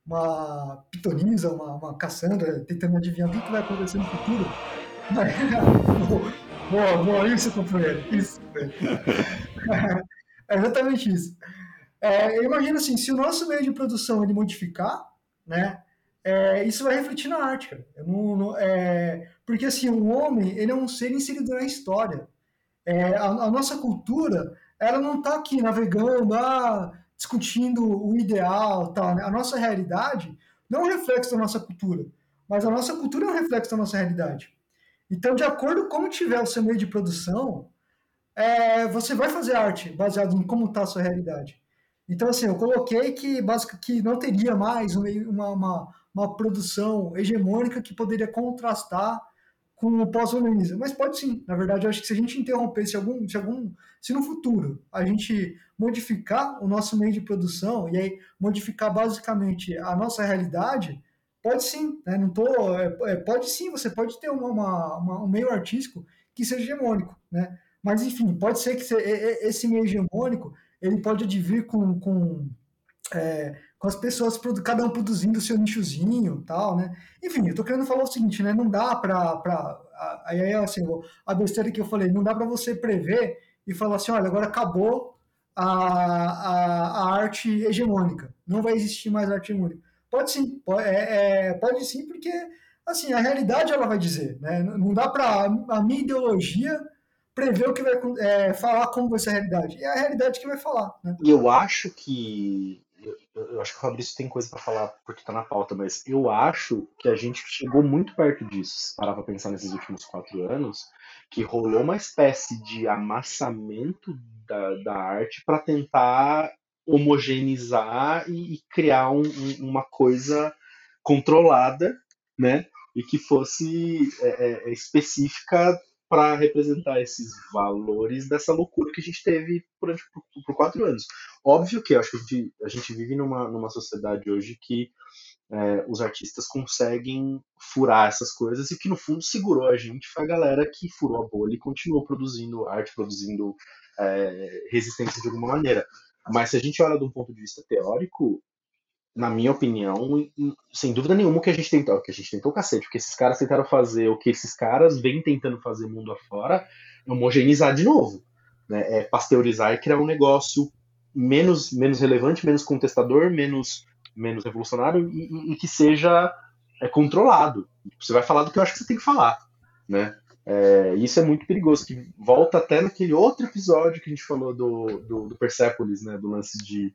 uma pitonisa, uma, uma Cassandra, tentando adivinhar o que, vai acontecer no futuro. boa, boa, isso, companheiro, isso. é exatamente isso. É, eu imagino assim, se o nosso meio de produção ele modificar, né, é, isso vai refletir na arte, cara. Não, não, é, porque assim, o homem ele é um ser inserido na história. É, a, a, nossa cultura, ela não está aqui navegando, ah, discutindo o ideal, tal. Né? A nossa realidade não é um reflexo da nossa cultura, mas a nossa cultura é um reflexo da nossa realidade. Então, de acordo com como tiver o seu meio de produção, é, você vai fazer arte baseado em como está a sua realidade. Então, assim, eu coloquei que, que não teria mais uma, uma, uma produção hegemônica que poderia contrastar com o pós-modernismo. Mas pode sim. Na verdade, eu acho que se a gente interromper, se algum, se algum, se no futuro a gente modificar o nosso meio de produção e aí modificar basicamente a nossa realidade, pode sim. Né? Não tô, é, é pode sim. Você pode ter uma, uma, uma, um meio artístico que seja hegemônico, né? Mas enfim, pode ser que esse meio hegemônico ele pode advir com, com é, com as pessoas, cada um produzindo o seu nichozinho tal, né? Enfim, eu tô querendo falar o seguinte, né? Não dá para aí assim, a besteira que eu falei, não dá para você prever e falar assim, olha, agora acabou a, a, a, arte hegemônica, não vai existir mais arte hegemônica. Pode sim, pode, é, é, pode sim, porque assim, a realidade ela vai dizer, né? Não dá para a minha ideologia prever o que vai é, falar como vai ser a realidade. É a realidade que vai falar. Né? Eu acho que eu acho que o Fabrício tem coisa para falar porque tá na pauta, mas eu acho que a gente chegou muito perto disso, parar pra pensar nesses últimos quatro anos, que rolou uma espécie de amassamento da, da arte para tentar homogeneizar e, e criar um, um, uma coisa controlada, né? E que fosse é, é, específica para representar esses valores dessa loucura que a gente teve por, por, por quatro anos. Óbvio que acho que a gente, a gente vive numa, numa sociedade hoje que é, os artistas conseguem furar essas coisas e que no fundo segurou a gente foi a galera que furou a bolha e continuou produzindo arte, produzindo é, resistência de alguma maneira. Mas se a gente olha de um ponto de vista teórico, na minha opinião, sem dúvida nenhuma, o que a gente tentou, que a gente tentou cacete, porque esses caras tentaram fazer o que esses caras vêm tentando fazer mundo afora, é homogeneizar de novo, né? É pasteurizar e criar um negócio menos menos relevante, menos contestador, menos menos revolucionário e, e, e que seja é, controlado. Você vai falar do que eu acho que você tem que falar, né? É, isso é muito perigoso, que volta até naquele outro episódio que a gente falou do, do, do Persepolis, né? Do lance de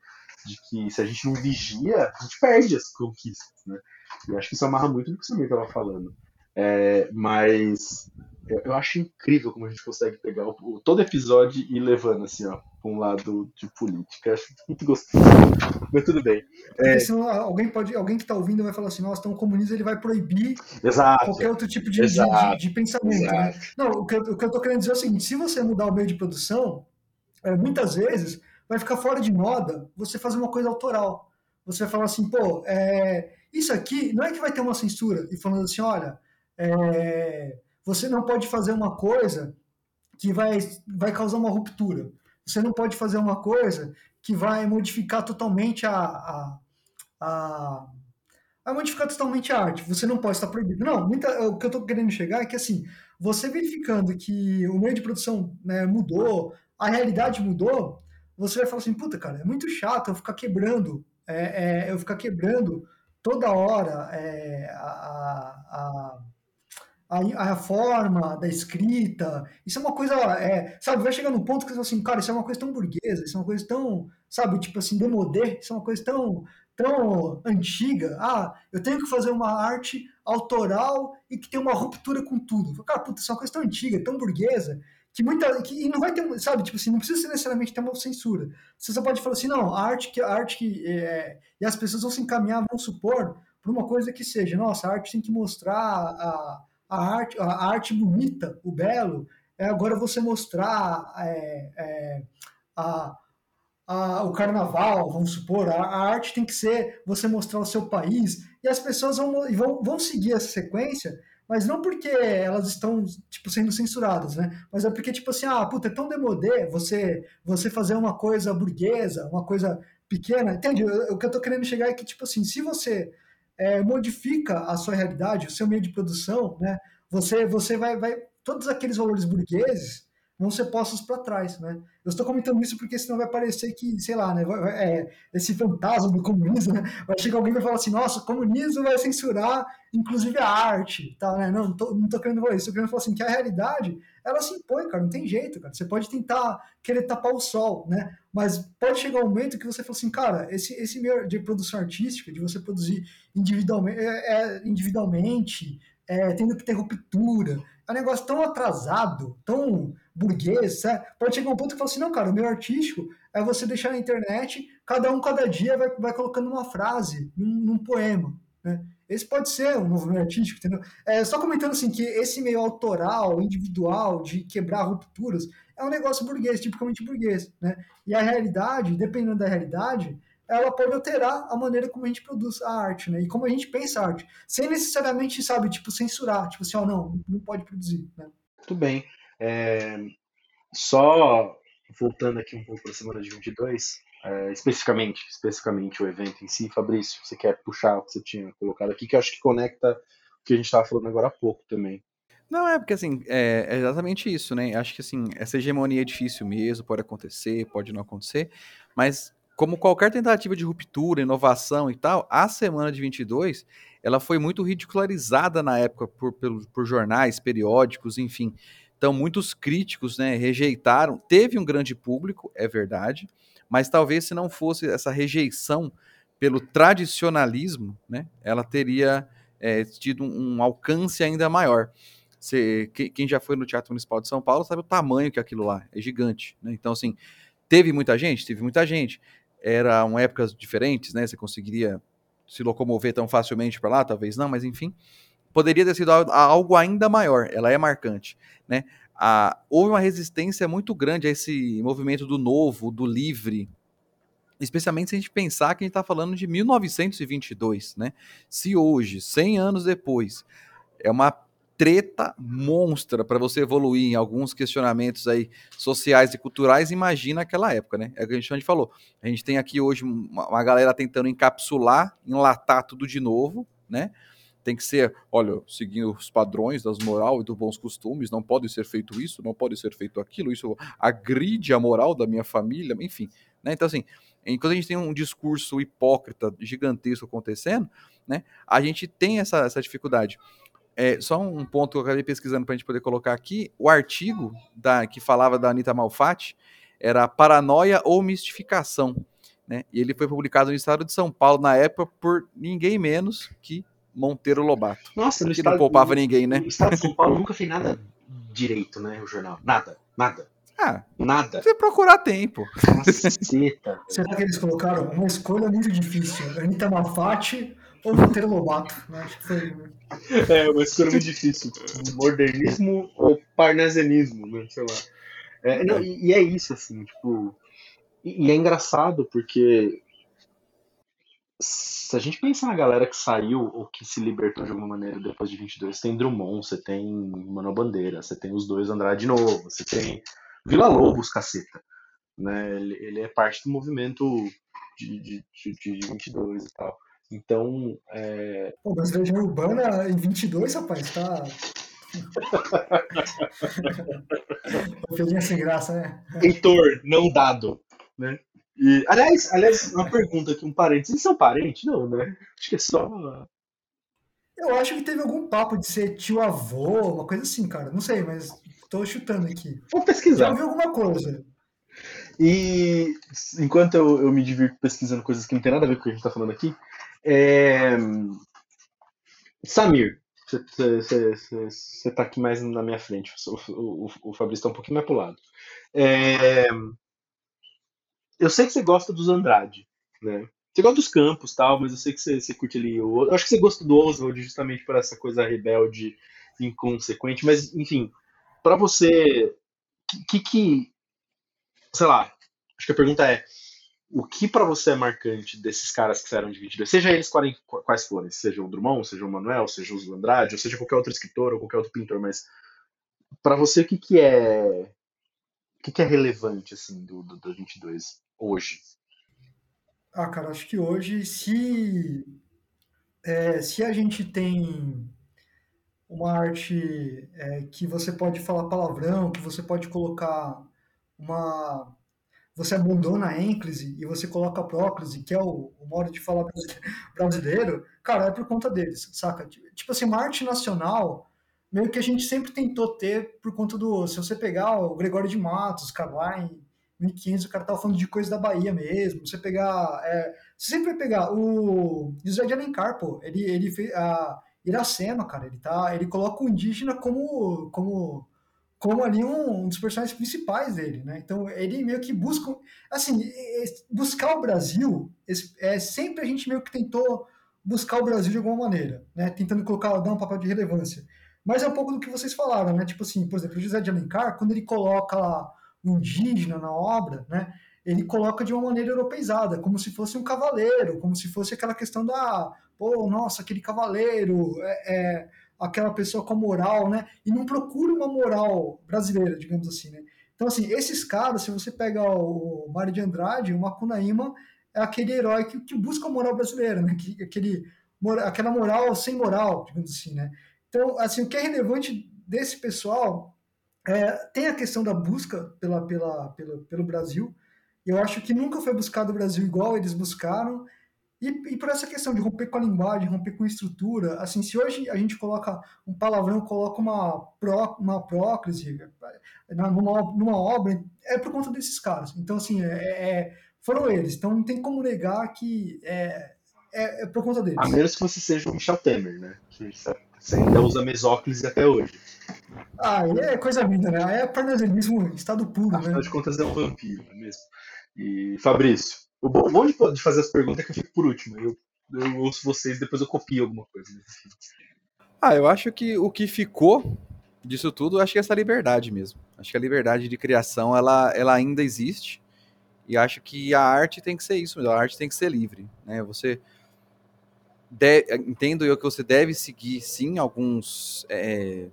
de que se a gente não vigia, a gente perde as conquistas, né? E acho que isso amarra muito do que o Samir estava falando. É, mas eu, acho incrível como a gente consegue pegar o, todo episódio e ir levando assim, ó, pra um lado de política. Acho muito gostoso. Mas tudo bem. É... Senão alguém, pode, alguém que tá ouvindo vai falar assim, nossa, então o comunismo ele vai proibir Exato. qualquer outro tipo de, de, de, de, pensamento. Né? Não, o que, eu, o que eu tô querendo dizer é o seguinte, se você mudar o meio de produção, é, muitas vezes vai ficar fora de moda você fazer uma coisa autoral. Você vai falar assim, pô, é, isso aqui não é que vai ter uma censura e falando assim, olha, é, você não pode fazer uma coisa que vai, vai causar uma ruptura. Você não pode fazer uma coisa que vai modificar totalmente a, a, a modificar totalmente a arte. Você não pode estar proibido. Não, muita, o que eu estou querendo chegar é que assim, você verificando que o meio de produção né, mudou, a realidade mudou, você vai falar assim, puta, cara, é muito chato eu ficar quebrando, é, é, eu ficar quebrando toda hora é, a, a, a, a, forma da escrita. Isso é uma coisa, é, sabe, vai chegar num ponto que você fala assim, cara, isso é uma coisa tão burguesa, isso é uma coisa tão, sabe, tipo assim, demodé, isso é uma coisa tão, tão antiga. Ah, eu tenho que fazer uma arte autoral e que tem uma ruptura com tudo. Cara, puta, isso é uma coisa tão antiga, tão burguesa, que muita que e não vai ter sabe tipo assim não precisa necessariamente ter uma censura. Você só pode falar assim não a arte que a arte que é, e as pessoas vão se encaminhar vão supor para uma coisa que seja nossa a arte tem que mostrar a, a arte a arte bonita o belo é agora você mostrar é, é, a, a, o carnaval vamos supor a, a, arte tem que ser você mostrar o seu país e as pessoas vão vão, vão seguir essa sequência mas não porque elas estão, tipo, sendo censuradas, né? Mas é porque, tipo assim, ah, puta, é tão demodé você, você fazer uma coisa burguesa, uma coisa pequena, entende? O que eu tô querendo chegar é que, tipo assim, se você é, modifica a sua realidade, o seu meio de produção, né? Você, você vai, vai, todos aqueles valores burgueses vão ser postos para trás, né? Eu estou comentando isso porque senão vai parecer que, sei lá, né, é, esse fantasma do comunismo, né? vai chegar alguém e vai falar assim, nossa, o comunismo vai censurar inclusive a arte, tá, né? Não, não tô, não tô querendo falar isso, tô querendo falar assim, que a realidade, ela se impõe, cara, não tem jeito, cara. Você pode tentar querer tapar o sol, né? Mas pode chegar um momento que você fala assim, cara, esse, esse meio de produção artística, de você produzir individualmente, é, é individualmente é, tendo que ter ruptura, é um negócio tão atrasado, tão burguês, sabe? pode chegar um ponto que fala assim, não, cara, o meu artístico é você deixar na internet, cada um, cada dia, vai, vai colocando uma frase num, num poema, né? Esse pode ser um novo meio artístico, entendeu? É, só comentando assim que esse meio autoral, individual, de quebrar rupturas, é um negócio burguês, tipicamente burguês, né? E a realidade, dependendo da realidade, ela pode alterar a maneira como a gente produz a arte, né? E como a gente pensa a arte, sem necessariamente, sabe, tipo, censurar, tipo assim, ó, oh, não, não pode produzir, né? Muito bem. É, só voltando aqui um pouco para a semana de 22, é, especificamente, especificamente o evento em si, Fabrício, você quer puxar o que você tinha colocado aqui, que eu acho que conecta o que a gente estava falando agora há pouco também. Não, é porque assim, é, é, exatamente isso, né? Acho que assim, essa hegemonia é difícil mesmo, pode acontecer, pode não acontecer, mas como qualquer tentativa de ruptura, inovação e tal, a semana de 22 ela foi muito ridicularizada na época por, por, por jornais, periódicos, enfim. Então, muitos críticos né, rejeitaram. Teve um grande público, é verdade, mas talvez se não fosse essa rejeição pelo tradicionalismo, né, ela teria é, tido um, um, alcance ainda maior. Você, quem já foi no Teatro Municipal de São Paulo sabe o tamanho que aquilo lá é gigante. Né? Então, assim, teve muita gente? Teve muita gente eram épocas diferentes, né? Você conseguiria se locomover tão facilmente para lá, talvez não, mas enfim, poderia ter sido algo ainda maior. Ela é marcante, né? Ah, houve uma resistência muito grande a esse movimento do novo, do livre, especialmente se a gente pensar que a gente está falando de 1922, né? Se hoje, 100 anos depois, é uma treta monstra para você evoluir em alguns questionamentos aí sociais e culturais, imagina aquela época, né? É o que a gente falou. A gente tem aqui hoje uma, uma galera tentando encapsular, enlatar tudo de novo, né? Tem que ser, olha, seguindo os padrões das moral e dos bons costumes, não pode ser feito isso, não pode ser feito aquilo, isso agride a moral da minha família, enfim. Né? Então, assim, enquanto a gente tem um discurso hipócrita gigantesco acontecendo, né, a gente tem essa, essa dificuldade. É, só um ponto que eu acabei pesquisando para a gente poder colocar aqui. O artigo da, que falava da Anitta Malfatti era Paranoia ou Mistificação. Né? E ele foi publicado no estado de São Paulo na época por ninguém menos que Monteiro Lobato. Nossa, no estado, não poupava ninguém, né? O estado de São Paulo nunca fez nada direito, né? O jornal. Nada, nada. Ah, nada. Você procurar tempo. Caceta. Será que eles colocaram uma escolha muito difícil? Anitta Malfatti ou Monteiro Lobato? Né? Acho que foi. É, uma escolha muito difícil. Modernismo ou parnasianismo, né? Sei lá. É, não, e, e, é isso, assim, tipo. E, e é engraçado porque se a gente pensar na galera que saiu ou que se libertou de alguma maneira depois de 22, você tem Drummond, você tem Mano Bandeira, você tem os dois Andrade de novo, você tem Vila Lobos, caceta. Né? Ele, ele é parte do movimento de, de, de, de 22 e tal. Então. É... Pô, mas Legião Urbana em 22, rapaz, tá. Piadinha sem graça, né? Heitor, não dado. Né? E, aliás, aliás, uma pergunta aqui, um parente. Vocês são parentes? Não, né? Acho que é só. Eu acho que teve algum papo de ser tio-avô, uma coisa assim, cara. Não sei, mas tô chutando aqui. Vou pesquisar. Já ouvi alguma coisa. E enquanto eu, eu me divirto pesquisando coisas que não tem nada a ver com o que a gente tá falando aqui, é... Samir, você tá aqui mais na minha frente. O, o, o Fabrício tá um pouquinho mais pro lado. É... Eu sei que você gosta dos Andrade, né? Você gosta dos campos tal, mas eu sei que você, curte ali. Eu, eu acho que você gosta do Oswald justamente por essa coisa rebelde, inconsequente, mas enfim, para você, que, que, sei lá, acho que a pergunta é, o que para você é marcante desses caras que saíram de 22? Seja eles quais, forem, seja o Drummond, seja o Manuel, seja o Andrade, ou seja qualquer outro escritor ou qualquer outro pintor, mas para você o que, que é o que, que é relevante assim do, do, do 22? hoje? Ah, cara, acho que hoje, se, é, se a gente tem uma arte é, que você pode falar palavrão, que você pode colocar uma. Você abandona a ênclise e você coloca a próclise, que é o, o modo de falar brasileiro, cara, é por conta deles, saca? Tipo assim, uma arte nacional, meio que a gente sempre tentou ter por conta do. Se você pegar o Gregório de Matos, Carline, 1500 o cara tava falando de coisa da Bahia mesmo. Você pegar. É, você sempre vai pegar o José de Alencar, pô. Ele, ele fez a Iracema, cara. Ele, tá, ele coloca o indígena como. como como ali um, um dos personagens principais dele, né? Então ele meio que busca, assim, buscar o Brasil, é sempre a gente meio que tentou buscar o Brasil de alguma maneira, né? Tentando colocar, dar um papel de relevância. Mas é um pouco do que vocês falaram, né? Tipo assim, por exemplo, o José de Alencar, quando ele coloca lá indígena na obra, né? Ele coloca de uma maneira europeizada, como se fosse um cavaleiro, como se fosse aquela questão da, pô, nossa, aquele cavaleiro, é, é aquela pessoa com moral, né? E não procura uma moral brasileira, digamos assim, né? Então, assim, esses caras, se você pega o Mário de Andrade, o Macunaíma é aquele herói que, que busca a moral brasileira, né? Que, aquele, aquela moral sem moral, digamos assim, né? Então, assim, o que é relevante desse pessoal é, tem a questão da busca pela, pela, pela, pelo Brasil. Eu acho que nunca foi buscado o Brasil igual eles buscaram. E, e, por essa questão de romper com a linguagem, romper com a estrutura, assim, se hoje a gente coloca um palavrão, coloca uma, pró, uma próclise numa, numa obra, é por conta desses caras. Então, assim, é, é, foram eles. Então, não tem como negar que é, é, é por conta deles. A menos que você seja um Michel Temer, né? Que você ainda usa mesóclise até hoje. Ah, é coisa linda, né? É parnasianismo estado puro, Afinal né? de contas é um vampiro, mesmo? E, Fabrício, o bom de fazer as perguntas é que eu fico por último. Eu, eu ouço vocês depois eu copio alguma coisa. Ah, eu acho que o que ficou disso tudo, acho que é essa liberdade mesmo. Acho que a liberdade de criação, ela, ela ainda existe. E acho que a arte tem que ser isso, a arte tem que ser livre, né? Você de, entendo eu que você deve seguir sim alguns é,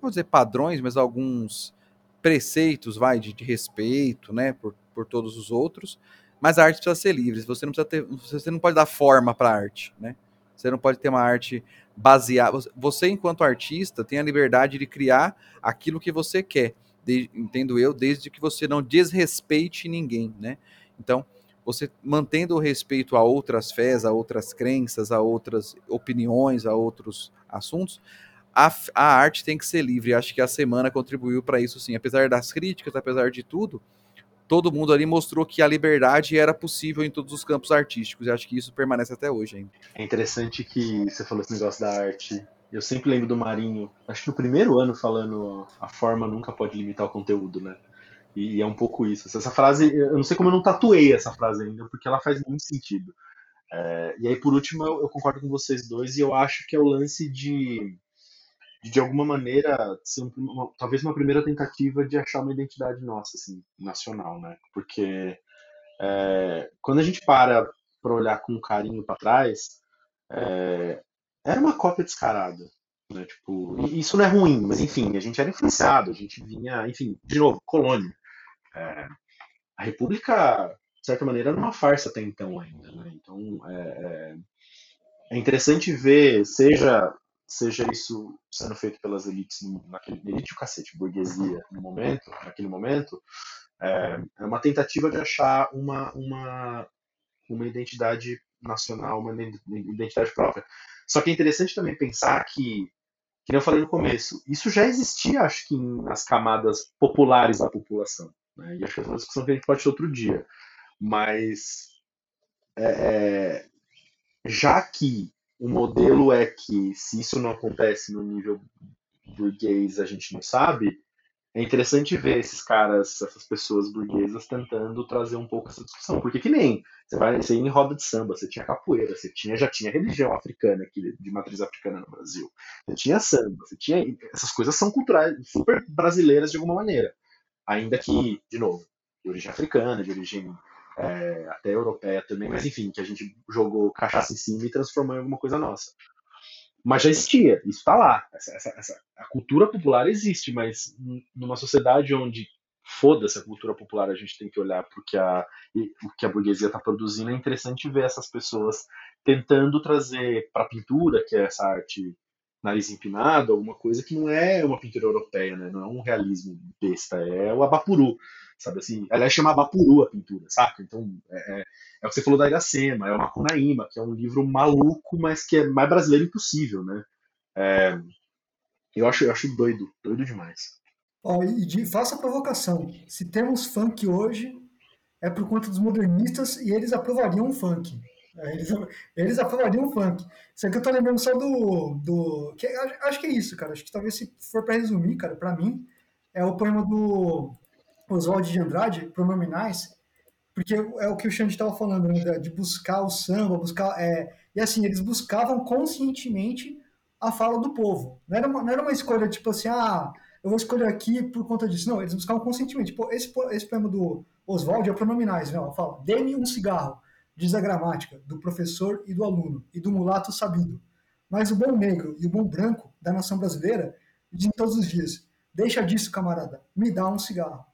vou dizer padrões, mas alguns preceitos, vai, de, de, respeito, né, por, por todos os outros, mas a arte precisa ser livre, você não precisa ter, você não pode dar forma para a arte, né, você não pode ter uma arte baseada, você enquanto artista tem a liberdade de criar aquilo que você quer, de, entendo eu, desde que você não desrespeite ninguém, né, então, você mantendo o respeito a outras fés, a outras crenças, a outras opiniões, a outros assuntos, a, a arte tem que ser livre. Acho que a semana contribuiu para isso, sim. Apesar das críticas, apesar de tudo, todo mundo ali mostrou que a liberdade era possível em todos os campos artísticos. E acho que isso permanece até hoje ainda. É interessante que você falou esse negócio da arte eu sempre lembro do Marinho, acho que no primeiro ano falando a forma nunca pode limitar o conteúdo, né? E, é um pouco isso. Essa frase, eu não sei como eu não tatuei essa frase ainda, porque ela faz muito sentido. É, e aí, por último, eu, eu, concordo com vocês dois e eu acho que é o lance de, de, de alguma maneira, ser um, uma, talvez uma primeira tentativa de achar uma identidade nossa, assim, nacional, né? Porque é, quando a gente para para olhar com carinho para trás, é, era uma cópia descarada. Né? Tipo, isso não é ruim, mas enfim, a gente era influenciado, a gente vinha, enfim, de novo, colônia. É, a República, de certa maneira, era uma farsa até então ainda. Né? Então, é, é, é interessante ver, seja seja isso sendo feito pelas elites, naquele elite o cacete, burguesia no momento, naquele momento, é, é uma tentativa de achar uma, uma, uma identidade nacional, uma identidade própria. Só que é interessante também pensar que, que eu falei no começo, isso já existia, acho que, nas camadas populares da população. Né? E acho que é uma discussão que a gente pode ter outro dia. Mas, é, é, já que o modelo é que, se isso não acontece no nível burguês, a gente não sabe, é interessante ver esses caras, essas pessoas burguesas tentando trazer um pouco essa discussão. Porque que nem você vai você ia em roda de samba, você tinha capoeira, você tinha, já tinha religião africana aqui, de matriz africana no Brasil. Você tinha samba, você tinha. Essas coisas são culturais, super brasileiras de alguma maneira. Ainda que, de novo, de origem africana, de origem é, até europeia também, mas enfim, que a gente jogou cachaça em cima e transformou em alguma coisa nossa. Mas já existia, isso está lá. Essa, essa, essa, a cultura popular existe, mas numa sociedade onde foda-se a cultura popular, a gente tem que olhar para o que a, o que a burguesia está produzindo. É interessante ver essas pessoas tentando trazer para a pintura, que é essa arte nariz empinado, alguma coisa que não é uma pintura europeia, né? não é um realismo besta, é o Abapuru sabe assim? Aliás, chama Bapuru a pintura, saca? Então, é, é, é, o que você falou da Iracema, é o Macunaíma, que é um livro maluco, mas que é mais brasileiro impossível, né? É, eu, acho, eu acho doido, doido demais. Ó, e de, faça a provocação. Se temos funk hoje, é por conta dos modernistas e eles aprovariam o funk. É, eles, eles aprovariam o funk. Isso aqui eu tô lembrando só do. do que, acho que é isso, cara. Acho que talvez se for para resumir, cara, para mim, é o poema do Oswald de Andrade, pronominais, porque é o que o Xande estava falando, né, de buscar o samba, buscar. É, e assim, eles buscavam conscientemente a fala do povo. Não era uma, não era uma escolha tipo assim, ah, eu vou escolher aqui por conta disso. Não, eles buscavam conscientemente. Pô, esse, esse poema do Oswald é pronominais, né? Fala, dê-me um cigarro, diz a gramática, do professor e do aluno, e do mulato sabido. Mas o bom negro e o bom branco da nação brasileira dizem todos os dias: deixa disso, camarada, me dá um cigarro.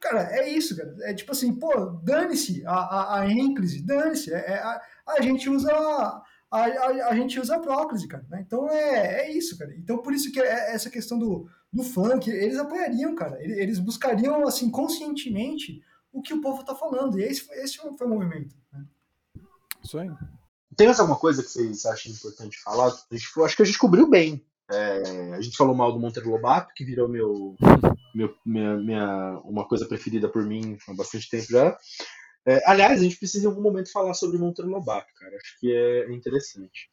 Cara, é isso, cara. É tipo assim, pô, dane-se a, a, a ênclise, dane-se. É, é, a, a gente usa a, a, a, gente usa a próclise, cara. Né? Então é, é isso, cara. Então por isso que é essa questão do, do funk, eles apoiariam, cara. Eles buscariam, assim, conscientemente o que o povo tá falando. E esse, esse foi o movimento. Né? Isso aí. Tem mais alguma coisa que vocês acham importante falar? Acho que a gente cobriu bem. É, a gente falou mal do Monteiro Lobato, que virou meu meu, minha, minha, uma coisa preferida por mim há bastante tempo já. É, aliás, a gente precisa em algum momento falar sobre Monteiro Lobato, cara. Acho que é interessante.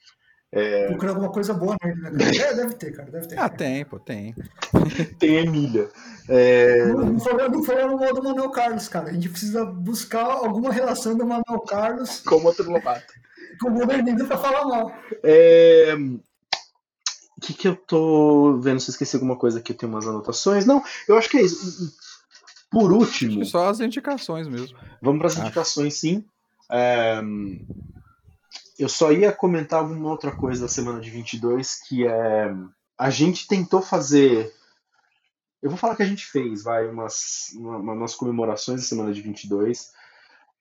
É... Procurar alguma coisa boa nele, né? É, deve ter, cara. Deve ter. Ah, tem, pô, tem. tem Emília. É... Não, não falamos mal do Manuel Carlos, cara. A gente precisa buscar alguma relação do Manuel Carlos com o Monteiro Lobato. Com o modernismo pra falar mal. É... O que, que eu tô vendo? Se eu esqueci alguma coisa aqui, eu tenho umas anotações. Não, eu acho que é isso. Por último. só as indicações mesmo. Vamos para as indicações, sim. É, eu só ia comentar alguma outra coisa da semana de 22, que é. A gente tentou fazer. Eu vou falar que a gente fez, vai, umas, uma, umas comemorações da semana de 22,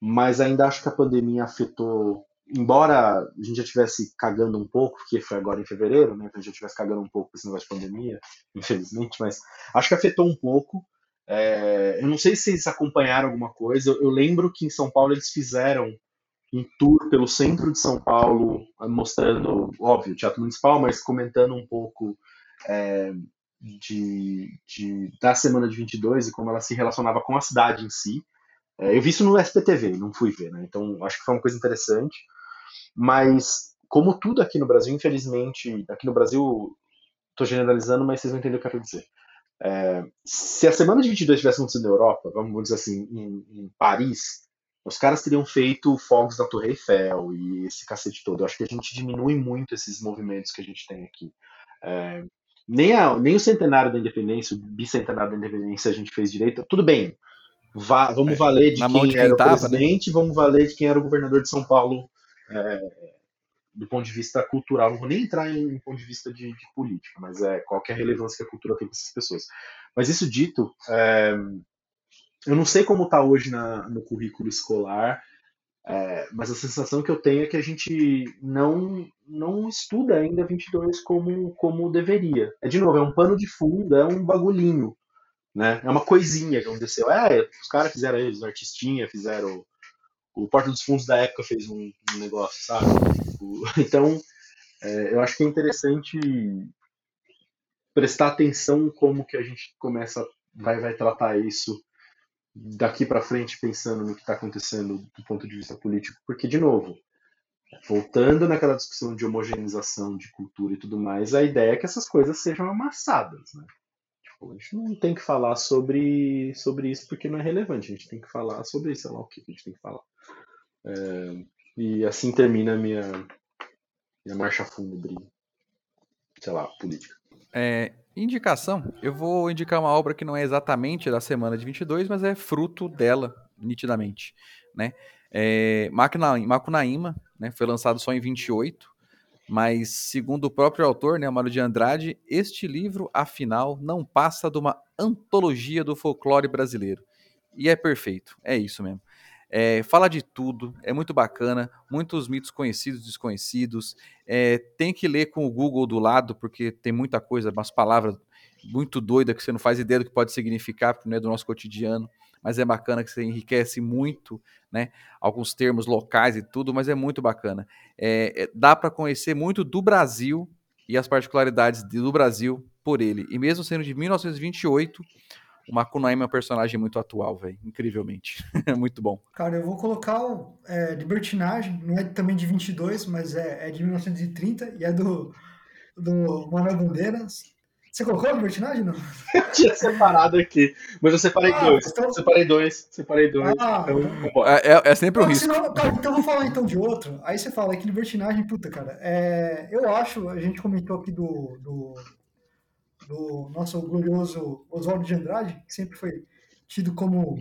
mas ainda acho que a pandemia afetou embora a gente já estivesse cagando um pouco, porque foi agora em fevereiro, né? Então a gente já estivesse cagando um pouco com esse negócio de pandemia, infelizmente, mas acho que afetou um pouco. É, eu não sei se vocês acompanharam alguma coisa. Eu, eu, lembro que em São Paulo eles fizeram um tour pelo centro de São Paulo, mostrando, óbvio, teatro municipal, mas comentando um pouco é, de, de, da semana de 22 e como ela se relacionava com a cidade em si. É, eu vi isso no SPTV, não fui ver, né? Então acho que foi uma coisa interessante. Mas como tudo aqui no Brasil, infelizmente, aqui no Brasil, estou generalizando, mas vocês vão entender o que eu quero dizer. É, se a semana de 22 tivesse acontecido na Europa, vamos dizer assim, em, em, Paris, os caras teriam feito fogos da Torre Eiffel e esse cacete todo. Eu acho que a gente diminui muito esses movimentos que a gente tem aqui. É, nem, a, nem o centenário da independência, o bicentenário da independência a gente fez direito. Tudo bem, vá, vamos é, valer de quem, de era tava, o né? presidente, né? vamos valer de quem era o governador de São Paulo é, do ponto de vista cultural. Não vou nem entrar em, em ponto de vista de, de, política, mas é qual é a relevância que a cultura tem para essas pessoas. Mas isso dito, é, eu não sei como está hoje na, no currículo escolar é, mas a sensação que eu tenho é que a gente não, não estuda ainda 22 como, como deveria. É, de novo, é um pano de fundo, é um bagulhinho, né? É uma coisinha que aconteceu. É, os caras fizeram eles, artistinha, fizeram... O Porta dos Fundos da época fez um, um negócio, sabe? Então, é, eu acho que é interessante prestar atenção como que a gente começa, vai, vai tratar isso daqui para frente pensando no que está acontecendo do ponto de vista político, porque de novo, voltando naquela discussão de homogeneização de cultura e tudo mais, a ideia é que essas coisas sejam amassadas, né? Tipo, a gente não tem que falar sobre, sobre isso porque não é relevante, a gente tem que falar sobre, sei lá, o que a gente tem que falar. É, e assim termina a minha, minha marcha fúnebre, sei lá, política. É, indicação, eu vou indicar uma obra que não é exatamente da semana de 22, mas é fruto dela, nitidamente, né? É, Macunaíma, né, foi lançado só em 28, mas segundo o próprio autor, né, Mário de Andrade, este livro, afinal, não passa de uma antologia do folclore brasileiro. E é perfeito, é isso mesmo. É, fala de tudo, é muito bacana, muitos mitos conhecidos desconhecidos. É, tem que ler com o Google do lado, porque tem muita coisa, umas palavras muito doidas que você não faz ideia do que pode significar, porque não é do nosso cotidiano. Mas é bacana que você enriquece muito, né? Alguns termos locais e tudo, mas é muito bacana. É, é dá para conhecer muito do Brasil e as particularidades do Brasil por ele. E mesmo sendo de 1928, o Makunaíma é um personagem muito atual, velho. Incrivelmente. muito bom. Cara, eu vou colocar o é, Libertinagem, não é também de 22, mas é, é de 1930 e é do, do Manuel Bandeiras. Você colocou a Libertinagem, não? eu tinha separado aqui, mas eu separei ah, dois. Então... Separei dois, separei dois. Ah, então... é, é, é, sempre um risco. Senão, cara, então eu vou falar então de outro. Aí você fala que Libertinagem, puta, cara. É, eu acho, a gente comentou aqui do, do do nosso glorioso Oswaldo de Andrade, que sempre foi tido como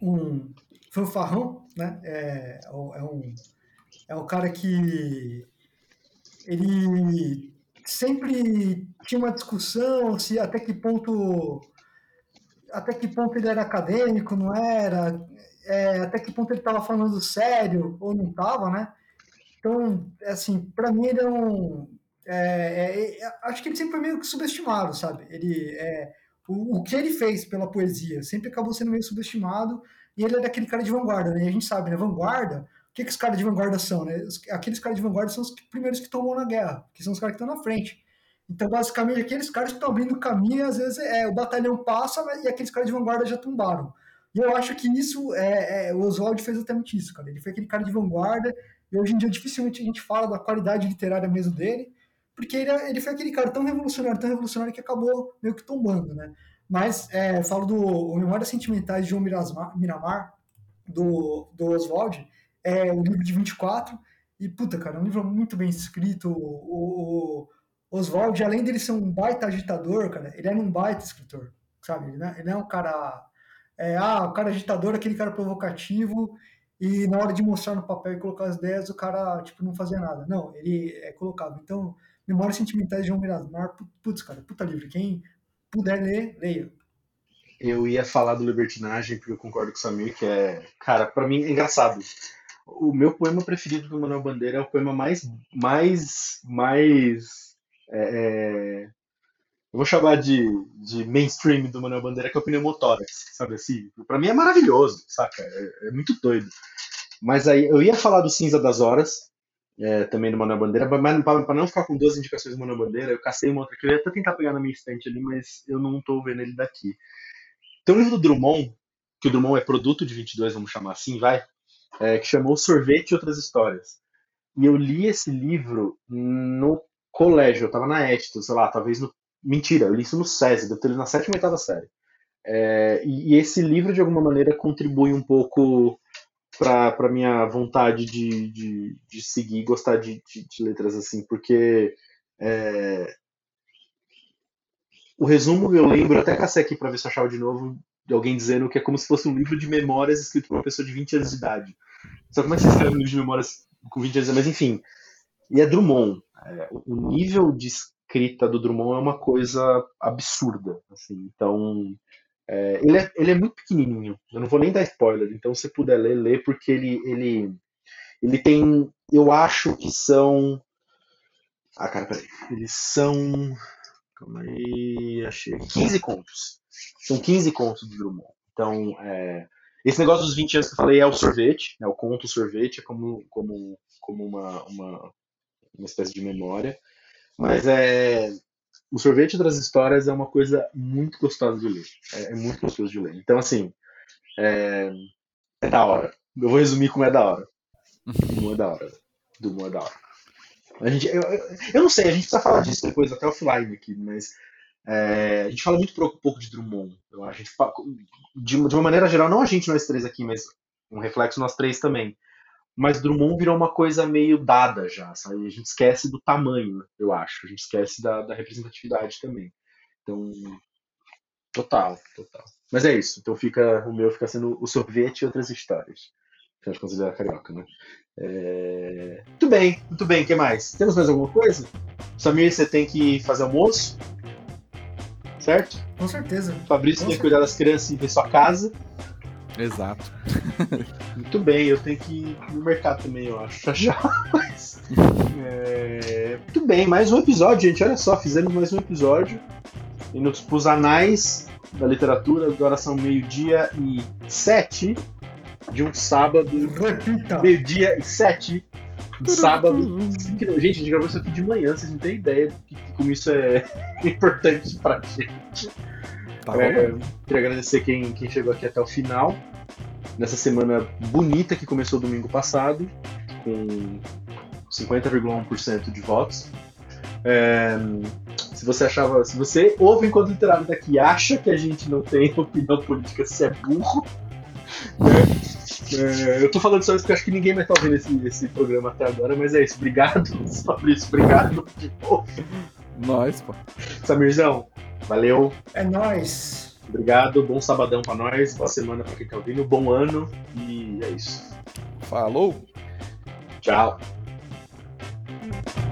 um fanfarrão, né? É, é, um, é um cara que ele sempre tinha uma discussão se até que ponto até que ponto ele era acadêmico, não era, é, até que ponto ele estava falando sério ou não estava, né? Então, assim, para mim ele é um, é, é, é, acho que ele sempre foi meio que subestimado, sabe? Ele, é, o, o, que ele fez pela poesia sempre acabou sendo meio subestimado e ele é daquele cara de vanguarda, né? E a gente sabe, né? Vanguarda, o que, que os caras de vanguarda são, né? Aqueles caras de vanguarda são os primeiros que tomam na guerra, que são os caras que estão na frente. Então, basicamente, aqueles caras que estão abrindo caminho, às vezes é, o batalhão passa e aqueles caras de vanguarda já tombaram. E eu acho que isso, é, é o Oswald fez exatamente isso, cara. Ele foi aquele cara de vanguarda, e hoje em dia dificilmente a gente fala da qualidade literária mesmo dele, porque ele, ele foi aquele cara tão revolucionário, tão revolucionário que acabou meio que tombando, né? Mas é, falo do Memórias Sentimentais de João Miramar, do, do Oswald, é o livro de 24, e puta, cara, é um livro muito bem escrito. O, o Oswald, além dele ser um baita agitador, cara, ele era um baita escritor, sabe? Ele não, é, ele é um cara. É, ah, o cara agitador, aquele cara provocativo, e na hora de mostrar no papel e colocar as ideias, o cara, tipo, não fazia nada. Não, ele é colocado. Então, Memórias Sentimentais de João Miramar, putz, cara, puta livro. Quem puder ler, leia. Eu ia falar do Libertinagem, porque eu concordo com o Samir, que é, cara, para mim é engraçado. O meu poema preferido do Manuel Bandeira é o poema mais, mais, mais, é, é, eu vou chamar de, de mainstream do Manuel Bandeira, que é o Pneumotórax, sabe assim? Pra mim é maravilhoso, saca? É, é muito doido. Mas aí, eu ia falar do Cinza das Horas, é, também do Manuel Bandeira, mas para não ficar com duas indicações do Manuel Bandeira, eu cacei uma outra que eu ia até tentar pegar na minha estante ali, mas eu não estou vendo ele daqui. Tem um livro do Drummond, que o Drummond é produto de 22, vamos chamar assim, vai, é, que chamou Sorvete e Outras Histórias. e eu li esse livro no colégio, eu tava na ETIT, sei lá, talvez no. Mentira, eu li isso no SESI, eu ter lido na sétima e oitava série. É, e, e, esse livro, de alguma maneira, contribui um pouco para minha vontade de, de, de seguir gostar de, de, de, letras assim, porque é, o resumo eu lembro, até cacei aqui para ver se eu achava de novo, de alguém dizendo que é como se fosse um livro de memórias escrito por uma pessoa de 20 anos de idade. Só como é que você escreve um livro de memórias com 20 anos? Mas enfim. E é Drummond. É, o nível de escrita do Drummond é uma coisa absurda. Assim. Então, é, ele, é, ele é muito pequenininho. Eu não vou nem dar spoiler. Então, se puder ler, lê, porque ele, ele, ele tem. Eu acho que são. Ah, cara, peraí. Eles são. Calma aí. Achei. 15 contos. São 15 contos do Drummond. Então, é, esse negócio dos 20 anos que eu falei é o sorvete, é o conto sorvete, é como, como, como uma, uma, uma espécie de memória. Mas é, o sorvete das histórias é uma coisa muito gostosa de ler. É, é muito gostoso de ler. Então, assim, é, é, da hora. Eu vou resumir como é da hora. Dumont é da hora. Dumont é da hora. A gente, eu, eu, eu, não sei, a gente precisa falar disso depois, até offline aqui, mas é, a gente fala muito pouco de Drummond. Eu, a gente, de, de uma maneira geral, não a gente, nós três aqui, mas um reflexo nós três também. Mas Drummond virou uma coisa meio dada já, sabe? A gente esquece do tamanho, eu acho. A gente esquece da, da representatividade também. Então, total, total. Mas é isso. Então fica o meu fica sendo o sorvete e outras histórias. Que a gente considera carioca, né? É... Muito bem, muito bem. O que mais? Temos mais alguma coisa? Samir, você tem que fazer almoço? certo? Com certeza. Fabrício Com tem que cuidar das crianças e ver sua casa. Exato. Muito bem, eu tenho que ir no mercado também, eu acho. Já, mas. É... Muito bem, mais um episódio, gente. Olha só, fizemos mais um episódio. Indo pros anais da literatura, agora são meio-dia e sete de um sábado. Meio-dia e sete Sábado. Gente, a gente gravou isso aqui de manhã, vocês não têm ideia de como isso é importante pra gente. Tá é, queria agradecer quem, quem chegou aqui até o final. Nessa semana bonita que começou domingo passado, com 50,1% de votos. É, se você achava. Se você ouve enquanto literário daqui e acha que a gente não tem opinião política, você é burro. É, é, eu tô falando só isso porque acho que ninguém vai estar ouvindo esse, esse programa até agora, mas é isso. Obrigado, Fabrício. Obrigado de novo. Nós, pô. Samirzão, Valeu. É nóis. Obrigado, bom sabadão para nós, boa semana para quem tá ouvindo, bom ano e é isso. Falou. Tchau. Hum.